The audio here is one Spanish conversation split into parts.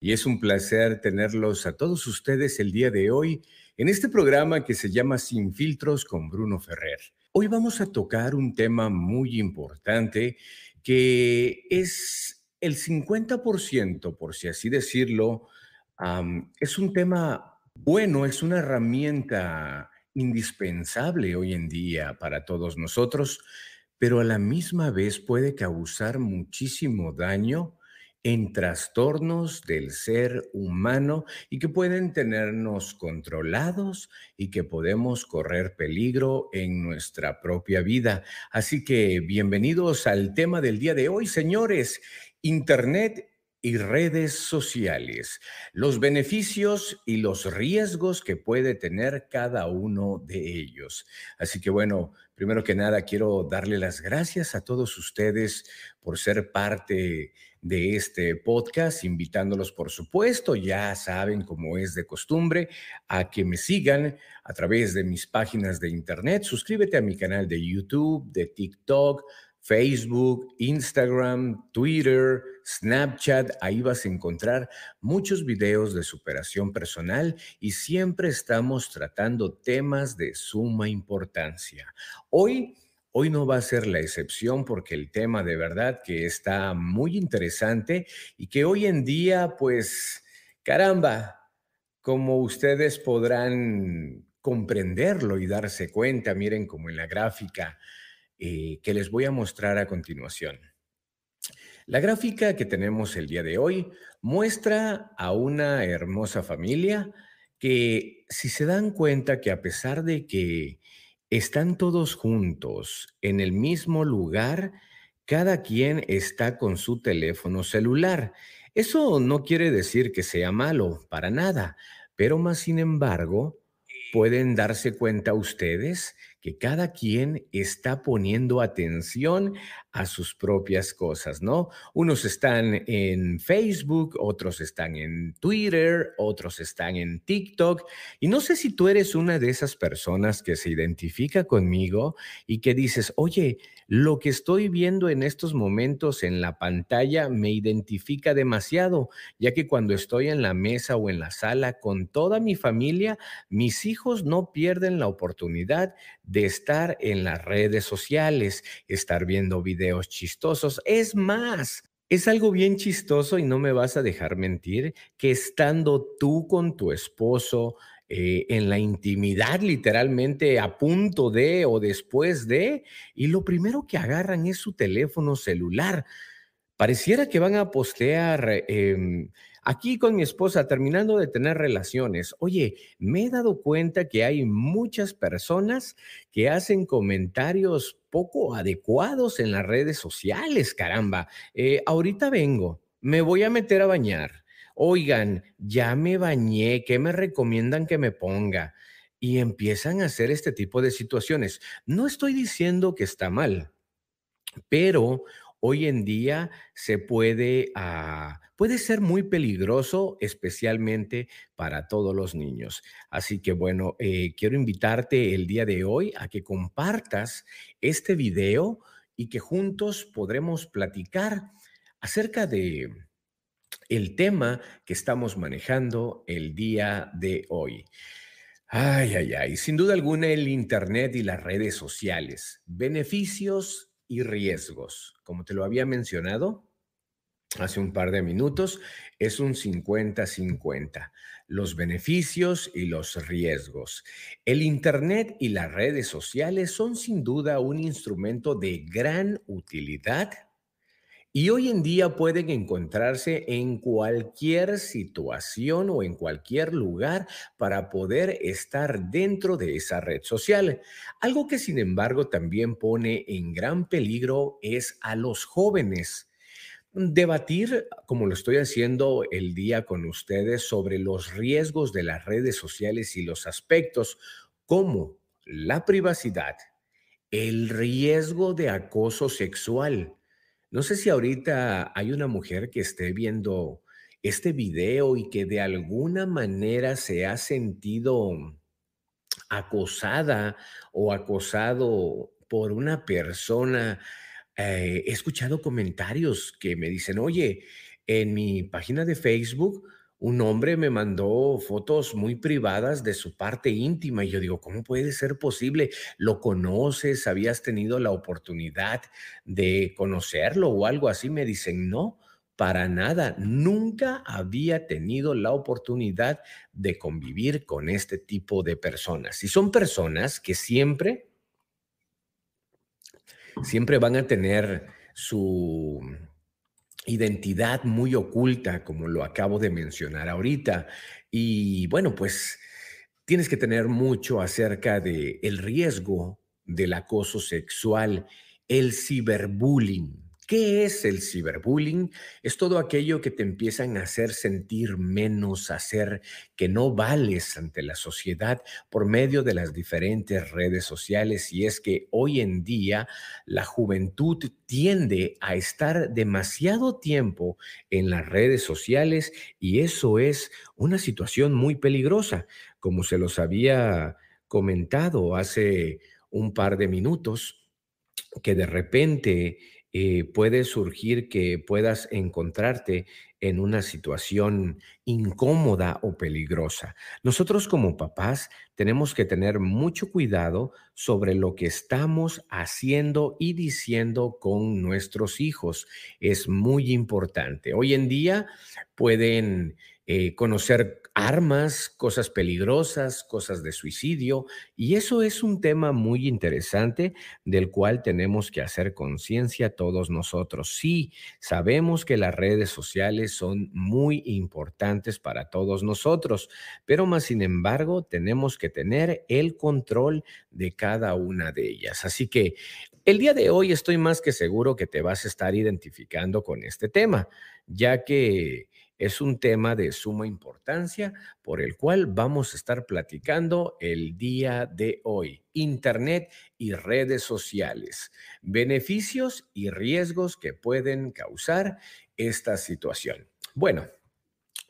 y es un placer tenerlos a todos ustedes el día de hoy en este programa que se llama Sin Filtros con Bruno Ferrer. Hoy vamos a tocar un tema muy importante que es el 50%, por si así decirlo, es un tema bueno, es una herramienta indispensable hoy en día para todos nosotros, pero a la misma vez puede causar muchísimo daño en trastornos del ser humano y que pueden tenernos controlados y que podemos correr peligro en nuestra propia vida. Así que bienvenidos al tema del día de hoy, señores. Internet y redes sociales, los beneficios y los riesgos que puede tener cada uno de ellos. Así que bueno, primero que nada quiero darle las gracias a todos ustedes por ser parte de este podcast, invitándolos, por supuesto, ya saben como es de costumbre, a que me sigan a través de mis páginas de internet. Suscríbete a mi canal de YouTube, de TikTok, Facebook, Instagram, Twitter, Snapchat, ahí vas a encontrar muchos videos de superación personal y siempre estamos tratando temas de suma importancia. Hoy Hoy no va a ser la excepción porque el tema de verdad que está muy interesante y que hoy en día, pues, caramba, como ustedes podrán comprenderlo y darse cuenta, miren como en la gráfica eh, que les voy a mostrar a continuación. La gráfica que tenemos el día de hoy muestra a una hermosa familia que si se dan cuenta que a pesar de que están todos juntos en el mismo lugar, cada quien está con su teléfono celular. Eso no quiere decir que sea malo, para nada, pero más sin embargo, pueden darse cuenta ustedes que cada quien está poniendo atención a sus propias cosas, ¿no? Unos están en Facebook, otros están en Twitter, otros están en TikTok. Y no sé si tú eres una de esas personas que se identifica conmigo y que dices, oye, lo que estoy viendo en estos momentos en la pantalla me identifica demasiado, ya que cuando estoy en la mesa o en la sala con toda mi familia, mis hijos no pierden la oportunidad de estar en las redes sociales, estar viendo videos chistosos. Es más, es algo bien chistoso y no me vas a dejar mentir que estando tú con tu esposo eh, en la intimidad, literalmente a punto de o después de, y lo primero que agarran es su teléfono celular. Pareciera que van a postear em, Aquí con mi esposa, terminando de tener relaciones, oye, me he dado cuenta que hay muchas personas que hacen comentarios poco adecuados en las redes sociales, caramba. Eh, ahorita vengo, me voy a meter a bañar. Oigan, ya me bañé, ¿qué me recomiendan que me ponga? Y empiezan a hacer este tipo de situaciones. No estoy diciendo que está mal, pero hoy en día se puede, ah, puede ser muy peligroso, especialmente para todos los niños. Así que bueno, eh, quiero invitarte el día de hoy a que compartas este video y que juntos podremos platicar acerca de el tema que estamos manejando el día de hoy. Ay, ay, ay, sin duda alguna el Internet y las redes sociales, beneficios y riesgos. Como te lo había mencionado hace un par de minutos, es un 50-50, los beneficios y los riesgos. El Internet y las redes sociales son sin duda un instrumento de gran utilidad y hoy en día pueden encontrarse en cualquier situación o en cualquier lugar para poder estar dentro de esa red social. Algo que sin embargo también pone en gran peligro es a los jóvenes. Debatir, como lo estoy haciendo el día con ustedes, sobre los riesgos de las redes sociales y los aspectos como la privacidad, el riesgo de acoso sexual, no sé si ahorita hay una mujer que esté viendo este video y que de alguna manera se ha sentido acosada o acosado por una persona. Eh, he escuchado comentarios que me dicen, oye, en mi página de Facebook, un hombre me mandó fotos muy privadas de su parte íntima y yo digo, ¿cómo puede ser posible? ¿Lo conoces? ¿Habías tenido la oportunidad de conocerlo o algo así? Me dicen, no, para nada. Nunca había tenido la oportunidad de convivir con este tipo de personas. Y son personas que siempre, siempre van a tener su identidad muy oculta, como lo acabo de mencionar ahorita. Y bueno, pues tienes que tener mucho acerca de el riesgo del acoso sexual, el ciberbullying. ¿Qué es el ciberbullying? Es todo aquello que te empiezan a hacer sentir menos, hacer que no vales ante la sociedad por medio de las diferentes redes sociales. Y es que hoy en día la juventud tiende a estar demasiado tiempo en las redes sociales y eso es una situación muy peligrosa, como se los había comentado hace un par de minutos, que de repente eh, puede surgir que puedas encontrarte en una situación incómoda o peligrosa. Nosotros como papás tenemos que tener mucho cuidado sobre lo que estamos haciendo y diciendo con nuestros hijos. Es muy importante. Hoy en día pueden eh, conocer armas, cosas peligrosas, cosas de suicidio, y eso es un tema muy interesante del cual tenemos que hacer conciencia todos nosotros. Sí, sabemos que las redes sociales son muy importantes para todos nosotros, pero más sin embargo tenemos que tener el control de cada una de ellas. Así que el día de hoy estoy más que seguro que te vas a estar identificando con este tema, ya que es un tema de suma importancia por el cual vamos a estar platicando el día de hoy. Internet y redes sociales. Beneficios y riesgos que pueden causar esta situación. Bueno,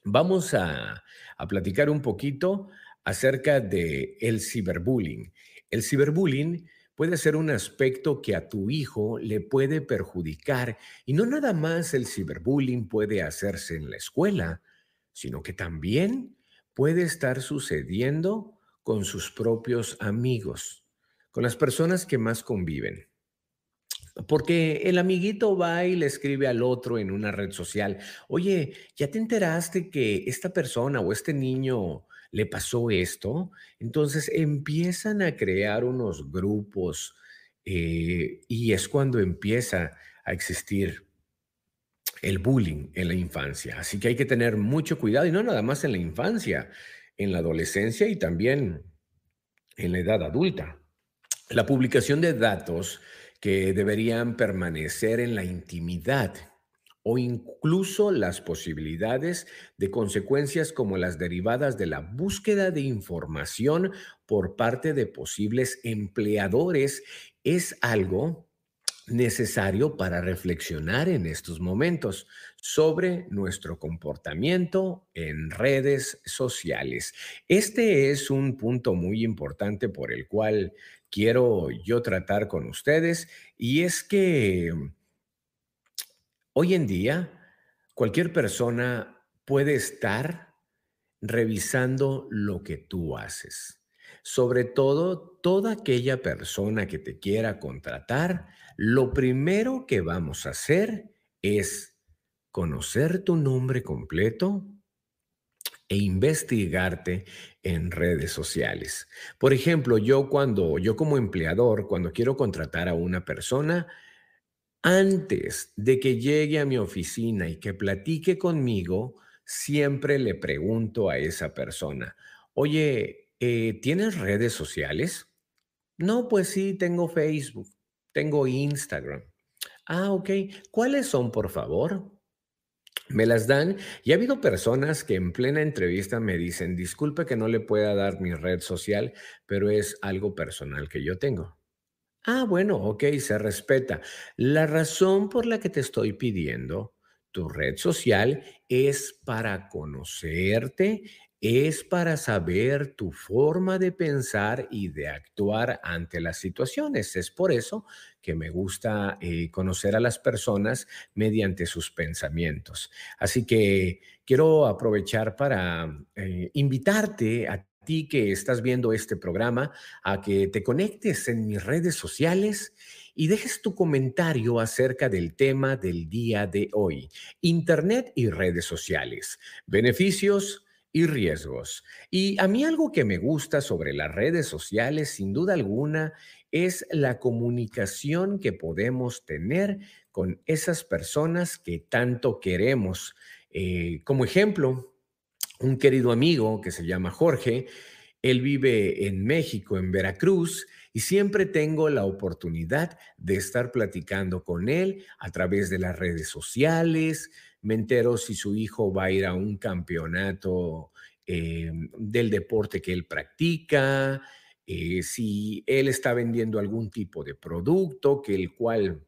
vamos a, platicar un poquito acerca de el ciberbullying. El ciberbullying puede ser un aspecto que a tu hijo le puede perjudicar y no nada más el ciberbullying puede hacerse en la escuela, sino que también puede estar sucediendo con sus propios amigos, con las personas que más conviven. Porque el amiguito va y le escribe al otro en una red social, oye, ¿ya te enteraste que esta persona o este niño le pasó esto. Entonces empiezan a crear unos grupos eh, y es cuando empieza a existir el bullying en la infancia. Así que hay que tener mucho cuidado y no nada más en la infancia, en la adolescencia y también en la edad adulta. La publicación de datos que deberían permanecer en la intimidad o incluso las posibilidades de consecuencias como las derivadas de la búsqueda de información por parte de posibles empleadores es algo necesario para reflexionar en estos momentos sobre nuestro comportamiento en redes sociales. Este es un punto muy importante por el cual quiero yo tratar con ustedes y es que Hoy en día, cualquier persona puede estar revisando lo que tú haces. Sobre todo, toda aquella persona que te quiera contratar, lo primero que vamos a hacer es conocer tu nombre completo e investigarte en redes sociales. Por ejemplo, yo cuando yo como empleador, cuando quiero contratar a una persona, antes de que llegue a mi oficina y que platique conmigo, siempre le pregunto a esa persona, oye, eh, ¿tienes redes sociales? No, pues sí, tengo Facebook, tengo Instagram. Ah, ok. ¿Cuáles son, por favor? Me las dan y ha habido personas que en plena entrevista me dicen, disculpe que no le pueda dar mi red social, pero es algo personal que yo tengo. Ah, bueno, ok, se respeta. La razón por la que te estoy pidiendo tu red social es para conocerte es para saber tu forma de pensar y de actuar ante las situaciones. Es por eso que me gusta eh, conocer a las personas mediante sus pensamientos. Así que quiero aprovechar para eh, invitarte a que estás viendo este programa a que te conectes en mis redes sociales y dejes tu comentario acerca del tema del día de hoy, Internet y redes sociales, beneficios y riesgos. Y a mí algo que me gusta sobre las redes sociales, sin duda alguna, es la comunicación que podemos tener con esas personas que tanto queremos. Eh, como ejemplo, un querido amigo que se llama Jorge, él vive en México, en Veracruz, y siempre tengo la oportunidad de estar platicando con él a través de las redes sociales. Me entero si su hijo va a ir a un campeonato eh, del deporte que él practica, eh, si él está vendiendo algún tipo de producto que el cual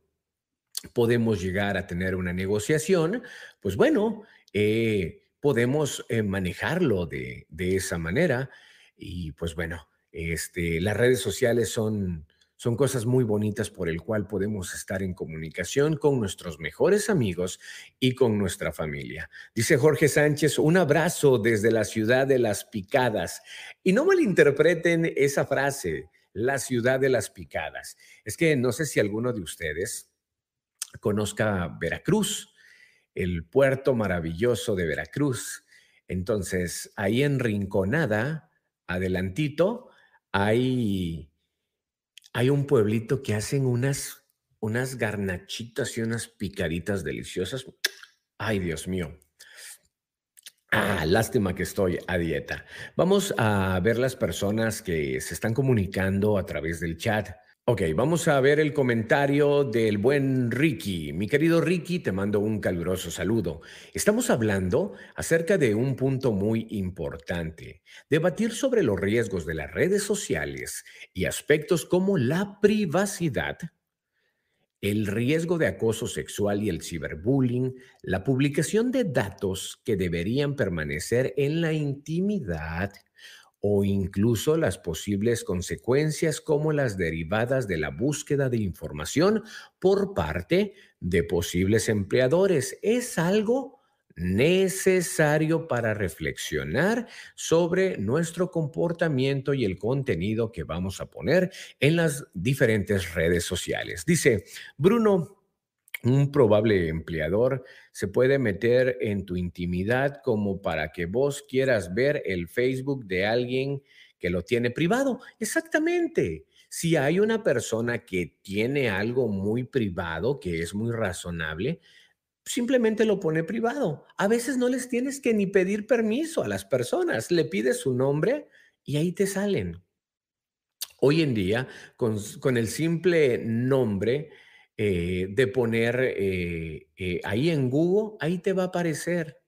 podemos llegar a tener una negociación, pues bueno, eh, podemos manejarlo de, de esa manera. Y pues bueno, este, las redes sociales son, son cosas muy bonitas por el cual podemos estar en comunicación con nuestros mejores amigos y con nuestra familia. Dice Jorge Sánchez, un abrazo desde la ciudad de las picadas. Y no malinterpreten esa frase, la ciudad de las picadas. Es que no sé si alguno de ustedes conozca Veracruz, el puerto maravilloso de Veracruz. Entonces, ahí en Rinconada, adelantito, hay, hay un pueblito que hacen unas, unas garnachitas y unas picaditas deliciosas. Ay, Dios mío. Ah, lástima que estoy a dieta. Vamos a ver las personas que se están comunicando a través del chat. Ok, vamos a ver el comentario del buen Ricky. Mi querido Ricky, te mando un caluroso saludo. Estamos hablando acerca de un punto muy importante, debatir sobre los riesgos de las redes sociales y aspectos como la privacidad, el riesgo de acoso sexual y el ciberbullying, la publicación de datos que deberían permanecer en la intimidad, o incluso las posibles consecuencias como las derivadas de la búsqueda de información por parte de posibles empleadores. Es algo necesario para reflexionar sobre nuestro comportamiento y el contenido que vamos a poner en las diferentes redes sociales. Dice Bruno un probable empleador se puede meter en tu intimidad como para que vos quieras ver el Facebook de alguien que lo tiene privado. Exactamente. Si hay una persona que tiene algo muy privado, que es muy razonable, simplemente lo pone privado. A veces no les tienes que ni pedir permiso a las personas. Le pides su nombre y ahí te salen. Hoy en día, con, con el simple nombre, eh, de poner eh, eh, ahí en Google, ahí te va a aparecer.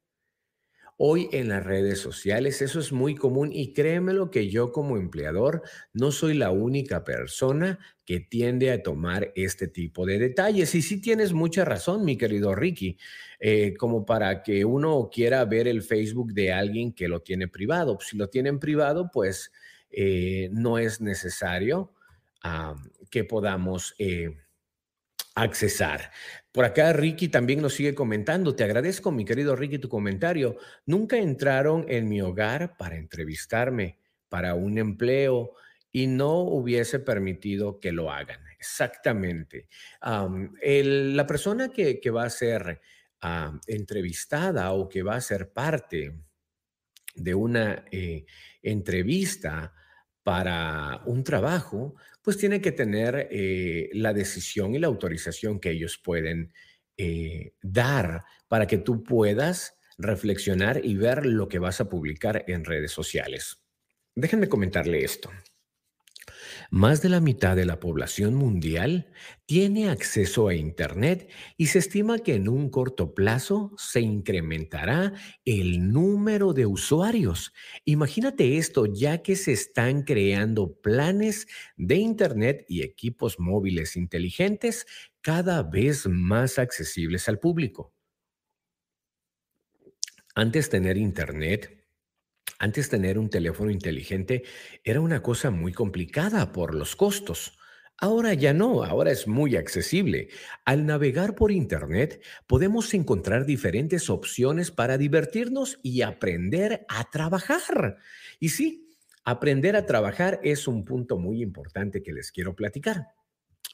Hoy en las redes sociales eso es muy común y créemelo que yo como empleador no soy la única persona que tiende a tomar este tipo de detalles. Y sí tienes mucha razón, mi querido Ricky, como para que uno quiera ver el Facebook de alguien que lo tiene privado. Si lo tienen privado, pues no es necesario que podamos accesar. Por acá Ricky también nos sigue comentando. Te agradezco, mi querido Ricky, tu comentario. Nunca entraron en mi hogar para entrevistarme para un empleo y no hubiese permitido que lo hagan. Exactamente. la persona que, va a ser entrevistada o que va a ser parte de una eh, entrevista para un trabajo, pues tiene que tener eh, la decisión y la autorización que ellos pueden eh, dar para que tú puedas reflexionar y ver lo que vas a publicar en redes sociales. Déjenme comentarle esto. Más de la mitad de la población mundial tiene acceso a Internet y se estima que en un corto plazo se incrementará el número de usuarios. Imagínate esto, ya que se están creando planes de Internet y equipos móviles inteligentes cada vez más accesibles al público. Antes tener Internet Antes tener un teléfono inteligente era una cosa muy complicada por los costos. Ahora ya no, ahora es muy accesible. Al navegar por Internet podemos encontrar diferentes opciones para divertirnos y aprender a trabajar. Y sí, aprender a trabajar es un punto muy importante que les quiero platicar,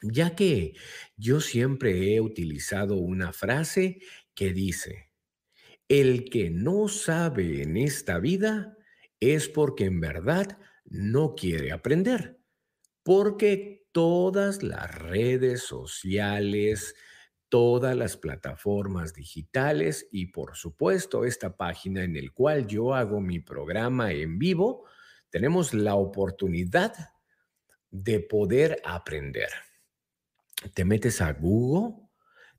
ya que yo siempre he utilizado una frase que dice, el que no sabe en esta vida es porque en verdad no quiere aprender, porque todas las redes sociales, todas las plataformas digitales y por supuesto esta página en el cual yo hago mi programa en vivo, tenemos la oportunidad de poder aprender. Te metes a Google,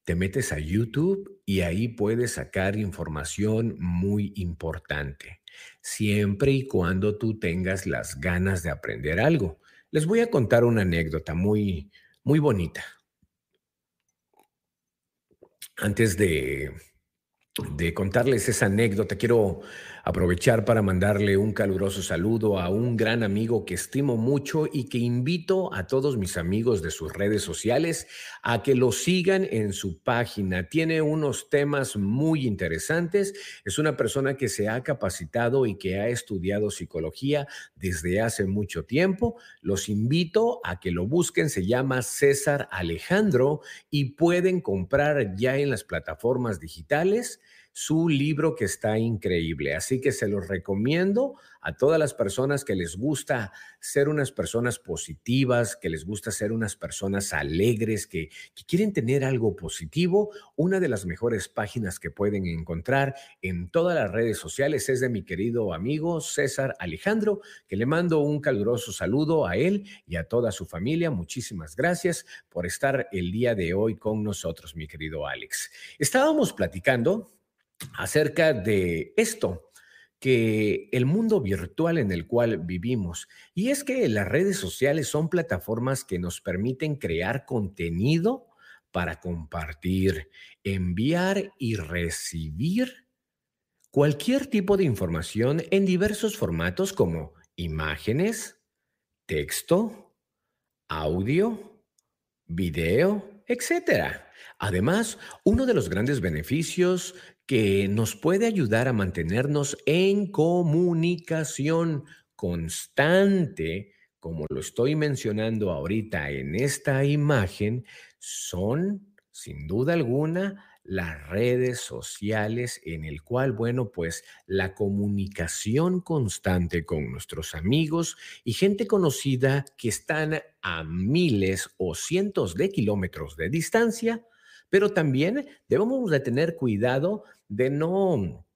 te metes a YouTube y ahí puedes sacar información muy importante, siempre y cuando tú tengas las ganas de aprender algo. Les voy a contar una anécdota muy, muy bonita. Antes de, de contarles esa anécdota, quiero aprovechar para mandarle un caluroso saludo a un gran amigo que estimo mucho y que invito a todos mis amigos de sus redes sociales a que lo sigan en su página. Tiene unos temas muy interesantes. Es una persona que se ha capacitado y que ha estudiado psicología desde hace mucho tiempo. Los invito a que lo busquen. Se llama César Alejandro y pueden comprar ya en las plataformas digitales su libro que está increíble. Así que se los recomiendo a todas las personas que les gusta ser unas personas positivas, que les gusta ser unas personas alegres, que, quieren tener algo positivo. Una de las mejores páginas que pueden encontrar en todas las redes sociales es de mi querido amigo César Alejandro, que le mando un caluroso saludo a él y a toda su familia. Muchísimas gracias por estar el día de hoy con nosotros, mi querido Alex. Estábamos platicando acerca de esto, que el mundo virtual en el cual vivimos, y es que las redes sociales son plataformas que nos permiten crear contenido para compartir, enviar y recibir cualquier tipo de información en diversos formatos como imágenes, texto, audio, video, etc. Además, uno de los grandes beneficios que nos puede ayudar a mantenernos en comunicación constante, como lo estoy mencionando ahorita en esta imagen, son, sin duda alguna, las redes sociales en el cual, bueno, pues la comunicación constante con nuestros amigos y gente conocida que están a miles o cientos de kilómetros de distancia, pero también debemos de tener cuidado de no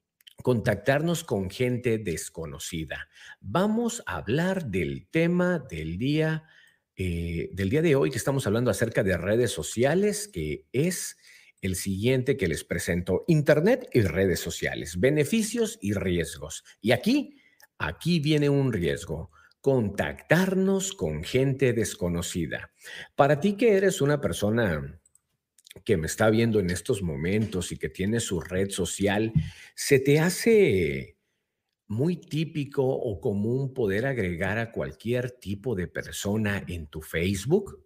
contactarnos con gente desconocida. Vamos a hablar del tema del día, eh, del día de hoy que estamos hablando acerca de redes sociales, que es el siguiente que les presento, Internet y redes sociales, beneficios y riesgos. Y aquí, aquí viene un riesgo contactarnos con gente desconocida. Para ti que eres una persona que me está viendo en estos momentos y que tiene su red social, ¿se te hace muy típico o común poder agregar a cualquier tipo de persona en tu Facebook?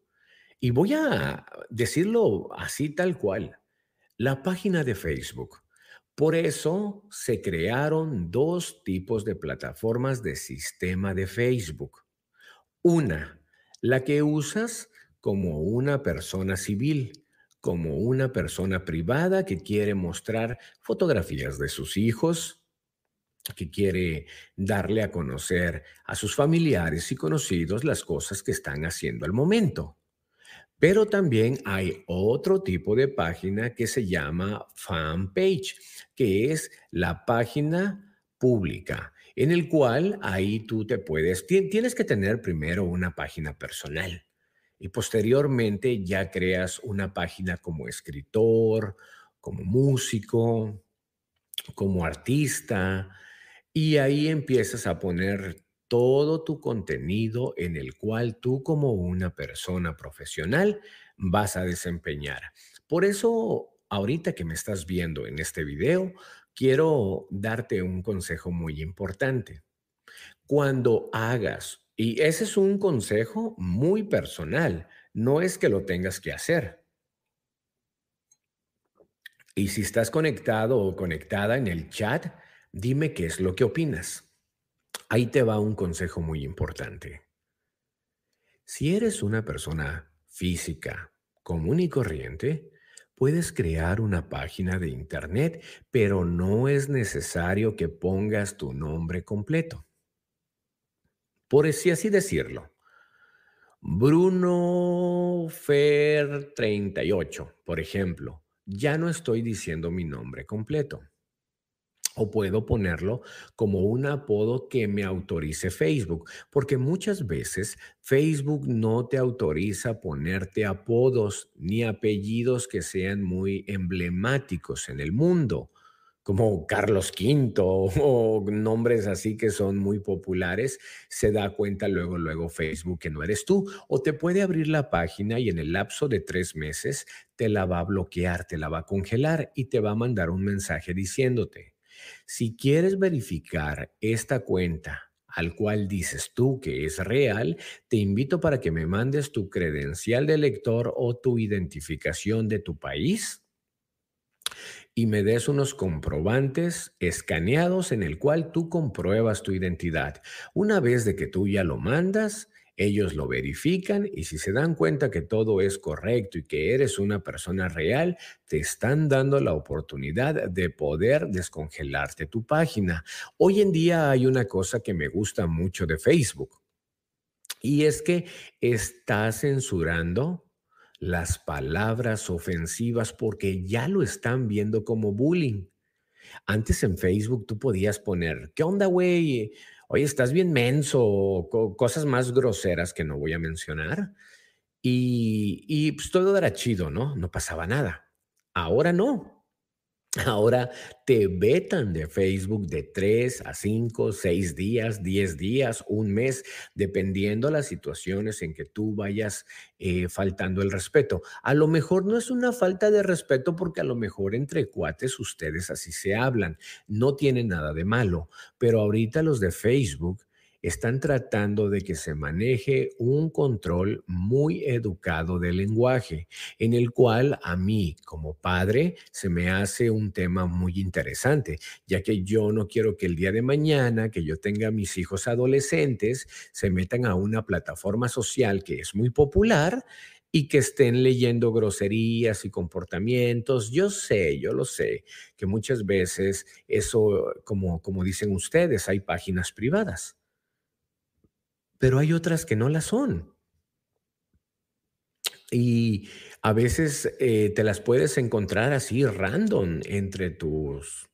Y voy a decirlo así tal cual, la página de Facebook. Por eso se crearon dos tipos de plataformas de sistema de Facebook. Una, la que usas como una persona civil como una persona privada que quiere mostrar fotografías de sus hijos, que quiere darle a conocer a sus familiares y conocidos las cosas que están haciendo al momento. Pero también hay otro tipo de página que se llama fan page, que es la página pública, en el cual ahí tú te puedes, tienes que tener primero una página personal y posteriormente ya creas una página como escritor, como músico, como artista, y ahí empiezas a poner todo tu contenido en el cual tú como una persona profesional vas a desempeñar. Por eso, ahorita que me estás viendo en este video, quiero darte un consejo muy importante. Cuando hagas, y ese es un consejo muy personal, no es que lo tengas que hacer. Y si estás conectado o conectada en el chat, dime qué es lo que opinas. Ahí te va un consejo muy importante. Si eres una persona física, común y corriente, puedes crear una página de internet, pero no es necesario que pongas tu nombre completo. Por así decirlo, Bruno Fer 38, por ejemplo, ya no estoy diciendo mi nombre completo. O puedo ponerlo como un apodo que me autorice Facebook, porque muchas veces Facebook no te autoriza ponerte apodos ni apellidos que sean muy emblemáticos en el mundo como Carlos V o nombres así que son muy populares, se da cuenta luego, luego Facebook que no eres tú. O te puede abrir la página y en el lapso de tres meses te la va a bloquear, te la va a congelar y te va a mandar un mensaje diciéndote, si quieres verificar esta cuenta al cual dices tú que es real, te invito para que me mandes tu credencial de lector o tu identificación de tu país y me des unos comprobantes escaneados en el cual tú compruebas tu identidad. Una vez de que tú ya lo mandas, ellos lo verifican y si se dan cuenta que todo es correcto y que eres una persona real, te están dando la oportunidad de poder descongelarte tu página. Hoy en día hay una cosa que me gusta mucho de Facebook y es que está censurando las palabras ofensivas porque ya lo están viendo como bullying. Antes en Facebook tú podías poner, ¿qué onda, güey? Oye, estás bien menso, cosas más groseras que no voy a mencionar. Y, y pues todo era chido, ¿no? No pasaba nada. Ahora no. Ahora te vetan de Facebook de 3 a 5, 6 días, 10 días, un mes, dependiendo las situaciones en que tú vayas eh, faltando el respeto. A lo mejor no es una falta de respeto porque a lo mejor entre cuates ustedes así se hablan, no tiene nada de malo, pero ahorita los de Facebook están tratando de que se maneje un control muy educado del lenguaje, en el cual a mí como padre se me hace un tema muy interesante, ya que yo no quiero que el día de mañana que yo tenga mis hijos adolescentes se metan a una plataforma social que es muy popular y que estén leyendo groserías y comportamientos. Yo sé, yo lo sé, que muchas veces eso, como, como dicen ustedes, hay páginas privadas pero hay otras que no las son. Y a veces eh, te las puedes encontrar así random entre tus,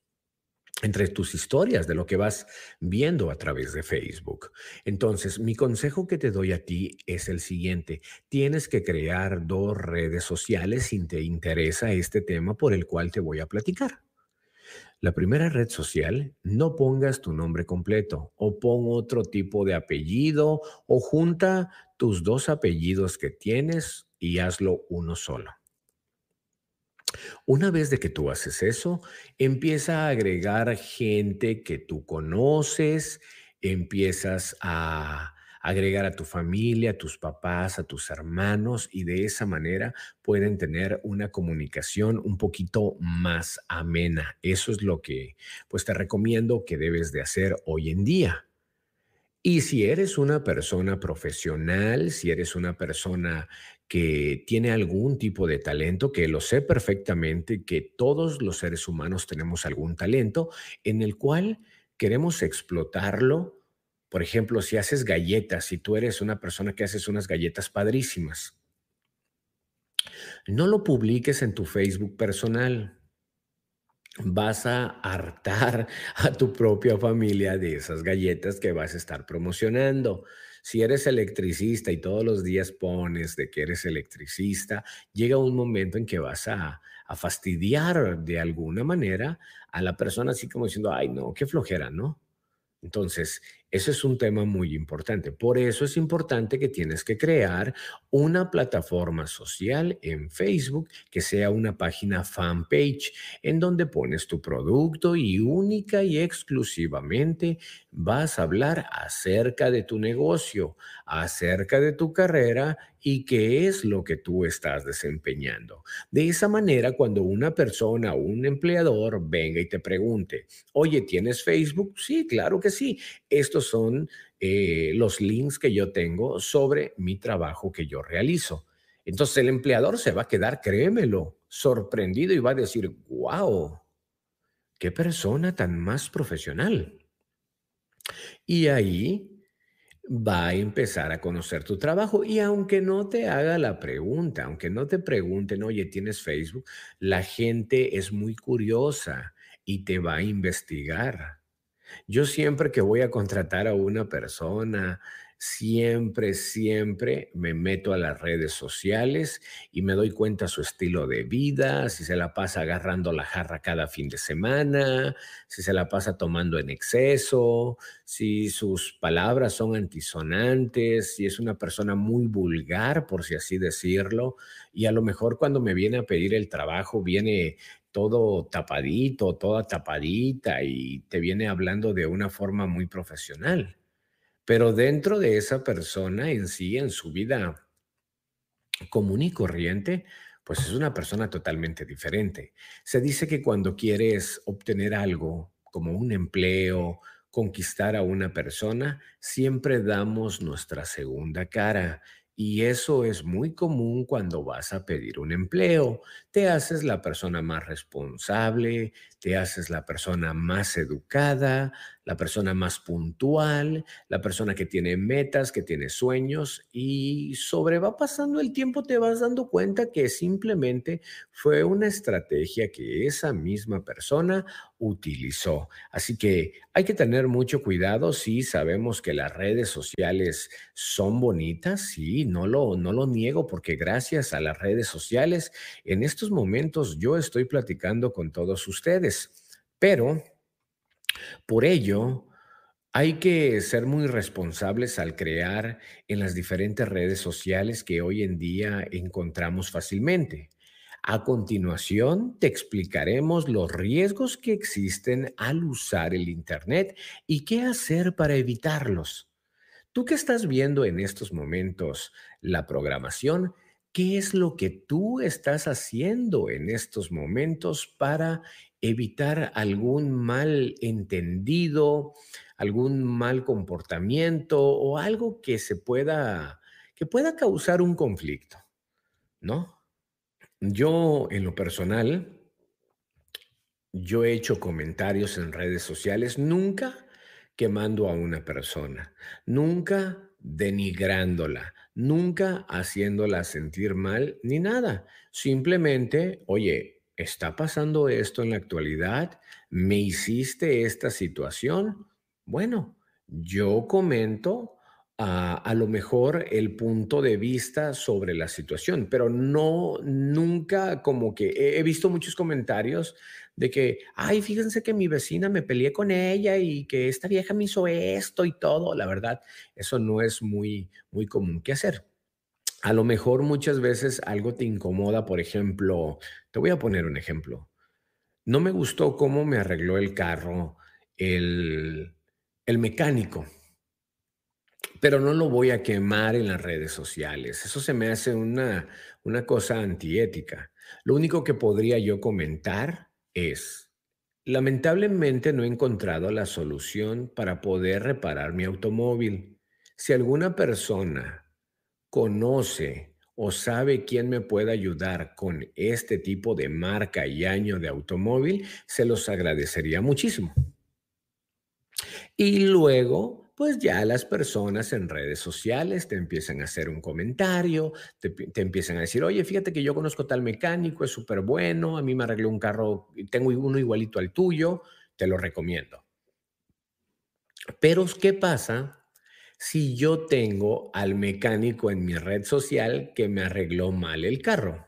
entre tus historias de lo que vas viendo a través de Facebook. Entonces, mi consejo que te doy a ti es el siguiente. Tienes que crear dos redes sociales si te interesa este tema por el cual te voy a platicar. La primera red social, no pongas tu nombre completo o pon otro tipo de apellido o junta tus dos apellidos que tienes y hazlo uno solo. Una vez de que tú haces eso, empieza a agregar gente que tú conoces, empiezas a agregar a tu familia, a tus papás, a tus hermanos y de esa manera pueden tener una comunicación un poquito más amena. Eso es lo que pues te recomiendo que debes de hacer hoy en día. Y si eres una persona profesional, si eres una persona que tiene algún tipo de talento, que lo sé perfectamente, que todos los seres humanos tenemos algún talento en el cual queremos explotarlo por ejemplo, si haces galletas, si tú eres una persona que haces unas galletas padrísimas, no lo publiques en tu Facebook personal. Vas a hartar a tu propia familia de esas galletas que vas a estar promocionando. Si eres electricista y todos los días pones de que eres electricista, llega un momento en que vas a, a fastidiar de alguna manera a la persona así como diciendo, ay no, qué flojera, ¿no? Entonces, Ese es un tema muy importante. Por eso es importante que tienes que crear una plataforma social en Facebook que sea una página fanpage en donde pones tu producto y única y exclusivamente vas a hablar acerca de tu negocio, acerca de tu carrera y qué es lo que tú estás desempeñando. De esa manera, cuando una persona o un empleador venga y te pregunte, oye, ¿tienes Facebook? Sí, claro que sí. Estos son eh, los links que yo tengo sobre mi trabajo que yo realizo. Entonces el empleador se va a quedar, créemelo, sorprendido y va a decir, wow, qué persona tan más profesional. Y ahí va a empezar a conocer tu trabajo y aunque no te haga la pregunta, aunque no te pregunten, oye, ¿tienes Facebook? La gente es muy curiosa y te va a investigar. Yo siempre que voy a contratar a una persona, siempre, siempre me meto a las redes sociales y me doy cuenta su estilo de vida, si se la pasa agarrando la jarra cada fin de semana, si se la pasa tomando en exceso, si sus palabras son antisonantes, si es una persona muy vulgar, por si así decirlo, y a lo mejor cuando me viene a pedir el trabajo viene todo tapadito, toda tapadita y te viene hablando de una forma muy profesional. Pero dentro de esa persona en sí, en su vida común y corriente, pues es una persona totalmente diferente. Se dice que cuando quieres obtener algo, como un empleo, conquistar a una persona, siempre damos nuestra segunda cara y eso es muy común cuando vas a pedir un empleo. Te haces la persona más responsable, te haces la persona más educada, la persona más puntual, la persona que tiene metas, que tiene sueños y sobre va pasando el tiempo te vas dando cuenta que simplemente fue una estrategia que esa misma persona utilizó. Así que hay que tener mucho cuidado. Sí, sabemos que las redes sociales son bonitas, sí, no lo, no lo niego porque gracias a las redes sociales en estos momentos yo estoy platicando con todos ustedes, pero por ello... Hay que ser muy responsables al crear en las diferentes redes sociales que hoy en día encontramos fácilmente. A continuación, te explicaremos los riesgos que existen al usar el Internet y qué hacer para evitarlos. Tú que estás viendo en estos momentos la programación, ¿qué es lo que tú estás haciendo en estos momentos para evitar algún mal entendido, algún mal comportamiento o algo que se pueda que pueda causar un conflicto, ¿no? Yo, en lo personal, yo he hecho comentarios en redes sociales, nunca quemando a una persona, nunca denigrándola, nunca haciéndola sentir mal, ni nada. Simplemente, oye, ¿está pasando esto en la actualidad? ¿Me hiciste esta situación? Bueno, yo comento a, lo mejor el punto de vista sobre la situación, pero no, nunca como que he, he visto muchos comentarios de que, ay, fíjense que mi vecina me peleé con ella y que esta vieja me hizo esto y todo. La verdad, eso no es muy, muy común que hacer. A lo mejor muchas veces algo te incomoda, por ejemplo, te voy a poner un ejemplo. No me gustó cómo me arregló el carro el, el mecánico pero no lo voy a quemar en las redes sociales. Eso se me hace una, una cosa antiética. Lo único que podría yo comentar es, lamentablemente no he encontrado la solución para poder reparar mi automóvil. Si alguna persona conoce o sabe quién me puede ayudar con este tipo de marca y año de automóvil, se los agradecería muchísimo. Y luego pues ya las personas en redes sociales te empiezan a hacer un comentario, te, empiezan a decir, oye, fíjate que yo conozco tal mecánico, es súper bueno, a mí me arregló un carro, tengo uno igualito al tuyo, te lo recomiendo. Pero, ¿qué pasa si yo tengo al mecánico en mi red social que me arregló mal el carro?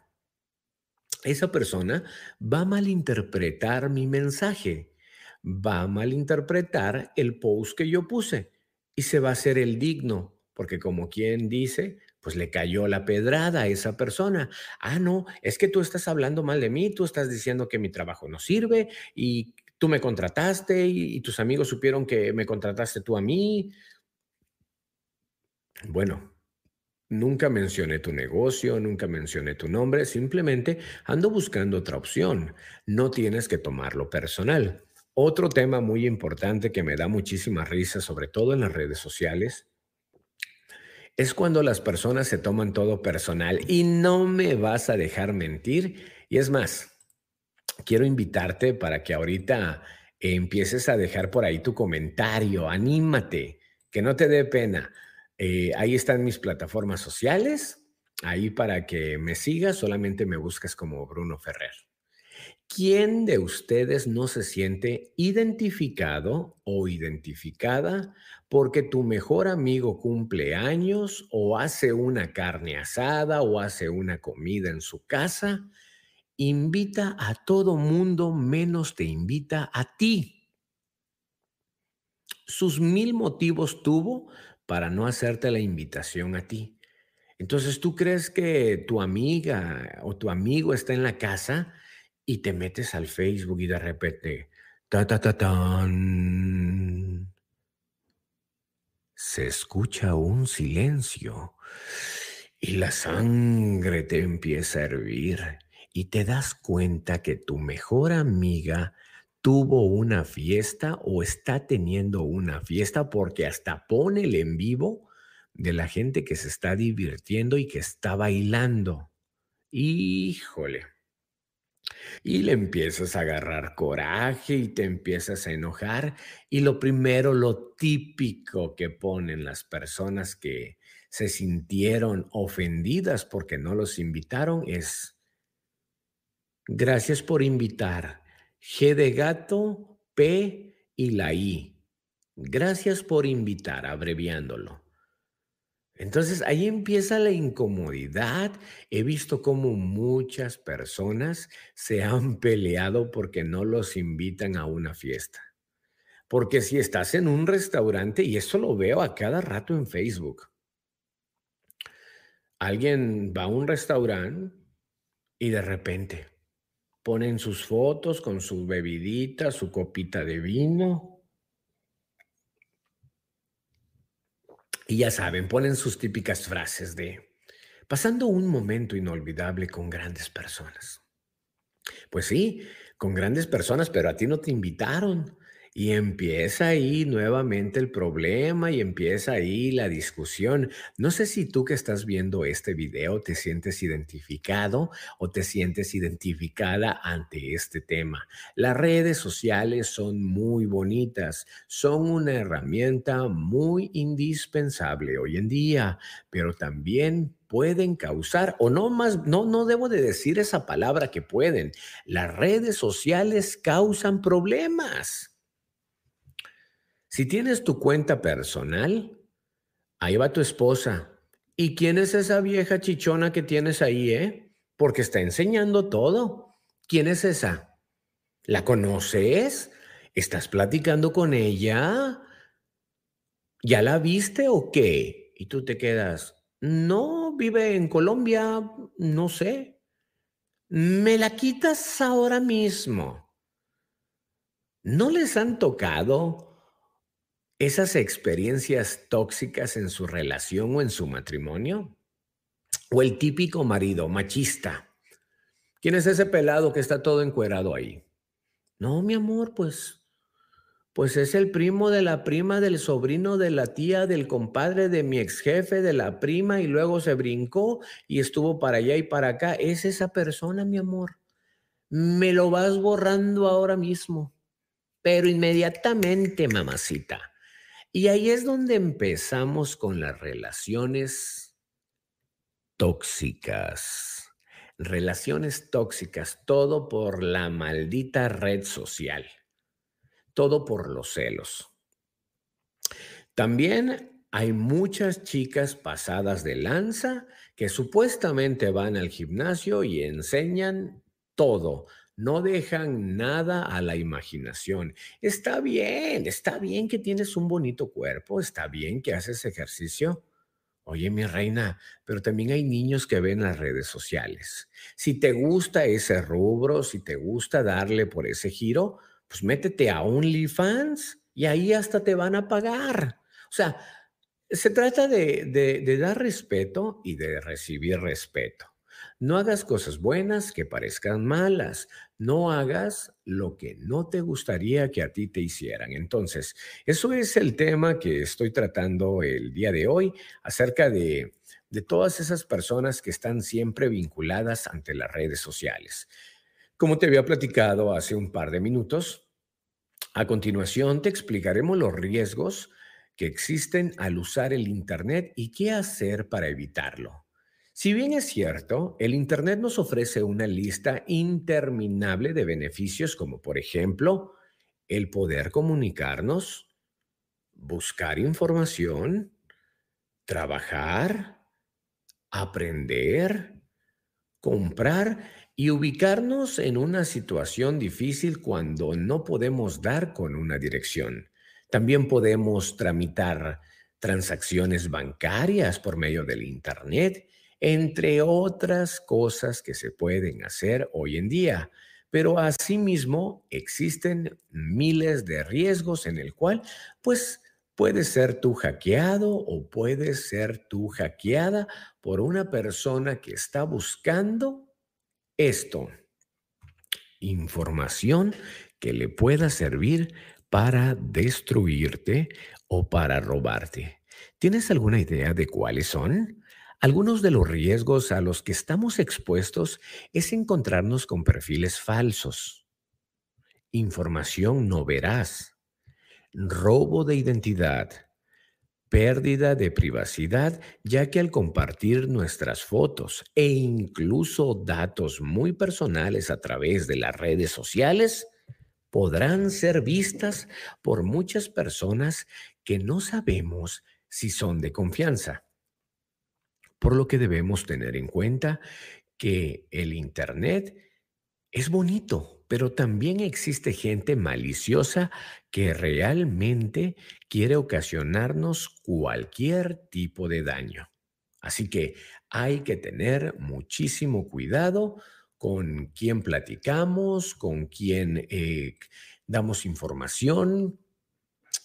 Esa persona va a malinterpretar mi mensaje, va a malinterpretar el post que yo puse y se va a hacer el digno, porque como quien dice, pues le cayó la pedrada a esa persona. Ah, no, es que tú estás hablando mal de mí, tú estás diciendo que mi trabajo no sirve y tú me contrataste y, tus amigos supieron que me contrataste tú a mí. Bueno, nunca mencioné tu negocio, nunca mencioné tu nombre, simplemente ando buscando otra opción. No tienes que tomarlo personal. Otro tema muy importante que me da muchísima risa, sobre todo en las redes sociales, es cuando las personas se toman todo personal y no me vas a dejar mentir. Y es más, quiero invitarte para que ahorita empieces a dejar por ahí tu comentario, anímate, que no te dé pena. Eh, ahí están mis plataformas sociales, ahí para que me sigas, solamente me buscas como Bruno Ferrer. ¿Quién de ustedes no se siente identificado o identificada porque tu mejor amigo cumple años o hace una carne asada o hace una comida en su casa invita a todo mundo menos te invita a ti. Sus mil motivos tuvo para no hacerte la invitación a ti. Entonces tú crees que tu amiga o tu amigo está en la casa y te metes al Facebook y de repente, ta ta ta tan, se escucha un silencio y la sangre te empieza a hervir y te das cuenta que tu mejor amiga tuvo una fiesta o está teniendo una fiesta porque hasta pone el en vivo de la gente que se está divirtiendo y que está bailando. Híjole. Y le empiezas a agarrar coraje y te empiezas a enojar. Y lo primero, lo típico que ponen las personas que se sintieron ofendidas porque no los invitaron es, Gracias por invitar. G de gato, P y la I. Gracias por invitar, abreviándolo. Entonces ahí empieza la incomodidad. He visto cómo muchas personas se han peleado porque no los invitan a una fiesta. Porque si estás en un restaurante, y esto lo veo a cada rato en Facebook, alguien va a un restaurante y de repente, ponen sus fotos con su bebidita, su copita de vino. Y ya saben, ponen sus típicas frases de pasando un momento inolvidable con grandes personas. Pues sí, con grandes personas, pero a ti no te invitaron. Y empieza ahí nuevamente el problema y empieza ahí la discusión. No sé si tú que estás viendo este video te sientes identificado o te sientes identificada ante este tema. Las redes sociales son muy bonitas, son una herramienta muy indispensable hoy en día, pero también pueden causar, o no más, no, no debo de decir esa palabra que pueden. Las redes sociales causan problemas. Si tienes tu cuenta personal, ahí va tu esposa. ¿Y quién es esa vieja chichona que tienes ahí, eh? Porque está enseñando todo. ¿Quién es esa? ¿La conoces? ¿Estás platicando con ella? ¿Ya la viste o qué? Y tú te quedas, no, vive en Colombia, no sé. Me la quitas ahora mismo. ¿No les han tocado esas experiencias tóxicas en su relación o en su matrimonio? ¿O el típico marido machista? ¿Quién es ese pelado que está todo encuerado ahí? No, mi amor, pues pues es el primo de la prima del sobrino de la tía del compadre de mi ex jefe de la prima y luego se brincó y estuvo para allá y para acá. Es esa persona, mi amor. Me lo vas borrando ahora mismo, pero inmediatamente, mamacita. Y ahí es donde empezamos con las relaciones tóxicas. Relaciones tóxicas, todo por la maldita red social, todo por los celos. También hay muchas chicas pasadas de lanza que supuestamente van al gimnasio y enseñan todo, no dejan nada a la imaginación. Está bien, está bien que tienes un bonito cuerpo, está bien que haces ejercicio. Oye, mi reina, pero también hay niños que ven las redes sociales. Si te gusta ese rubro, si te gusta darle por ese giro, pues métete a OnlyFans y ahí hasta te van a pagar. O sea, se trata de, de dar respeto y de recibir respeto. No hagas cosas buenas que parezcan malas. No hagas lo que no te gustaría que a ti te hicieran. Entonces, eso es el tema que estoy tratando el día de hoy acerca de, de todas esas personas que están siempre vinculadas ante las redes sociales. Como te había platicado hace un par de minutos, a continuación te explicaremos los riesgos que existen al usar el Internet y qué hacer para evitarlo. Si bien es cierto, el Internet nos ofrece una lista interminable de beneficios como por ejemplo el poder comunicarnos, buscar información, trabajar, aprender, comprar y ubicarnos en una situación difícil cuando no podemos dar con una dirección. También podemos tramitar transacciones bancarias por medio del Internet entre otras cosas que se pueden hacer hoy en día. Pero asimismo existen miles de riesgos en el cual, pues, puedes ser tú hackeado o puedes ser tú hackeada por una persona que está buscando esto, información que le pueda servir para destruirte o para robarte. ¿Tienes alguna idea de cuáles son? Algunos de los riesgos a los que estamos expuestos es encontrarnos con perfiles falsos, información no veraz, robo de identidad, pérdida de privacidad, ya que al compartir nuestras fotos e incluso datos muy personales a través de las redes sociales, podrán ser vistas por muchas personas que no sabemos si son de confianza. Por lo que debemos tener en cuenta que el Internet es bonito, pero también existe gente maliciosa que realmente quiere ocasionarnos cualquier tipo de daño. Así que hay que tener muchísimo cuidado con quién platicamos, con quién eh, damos información,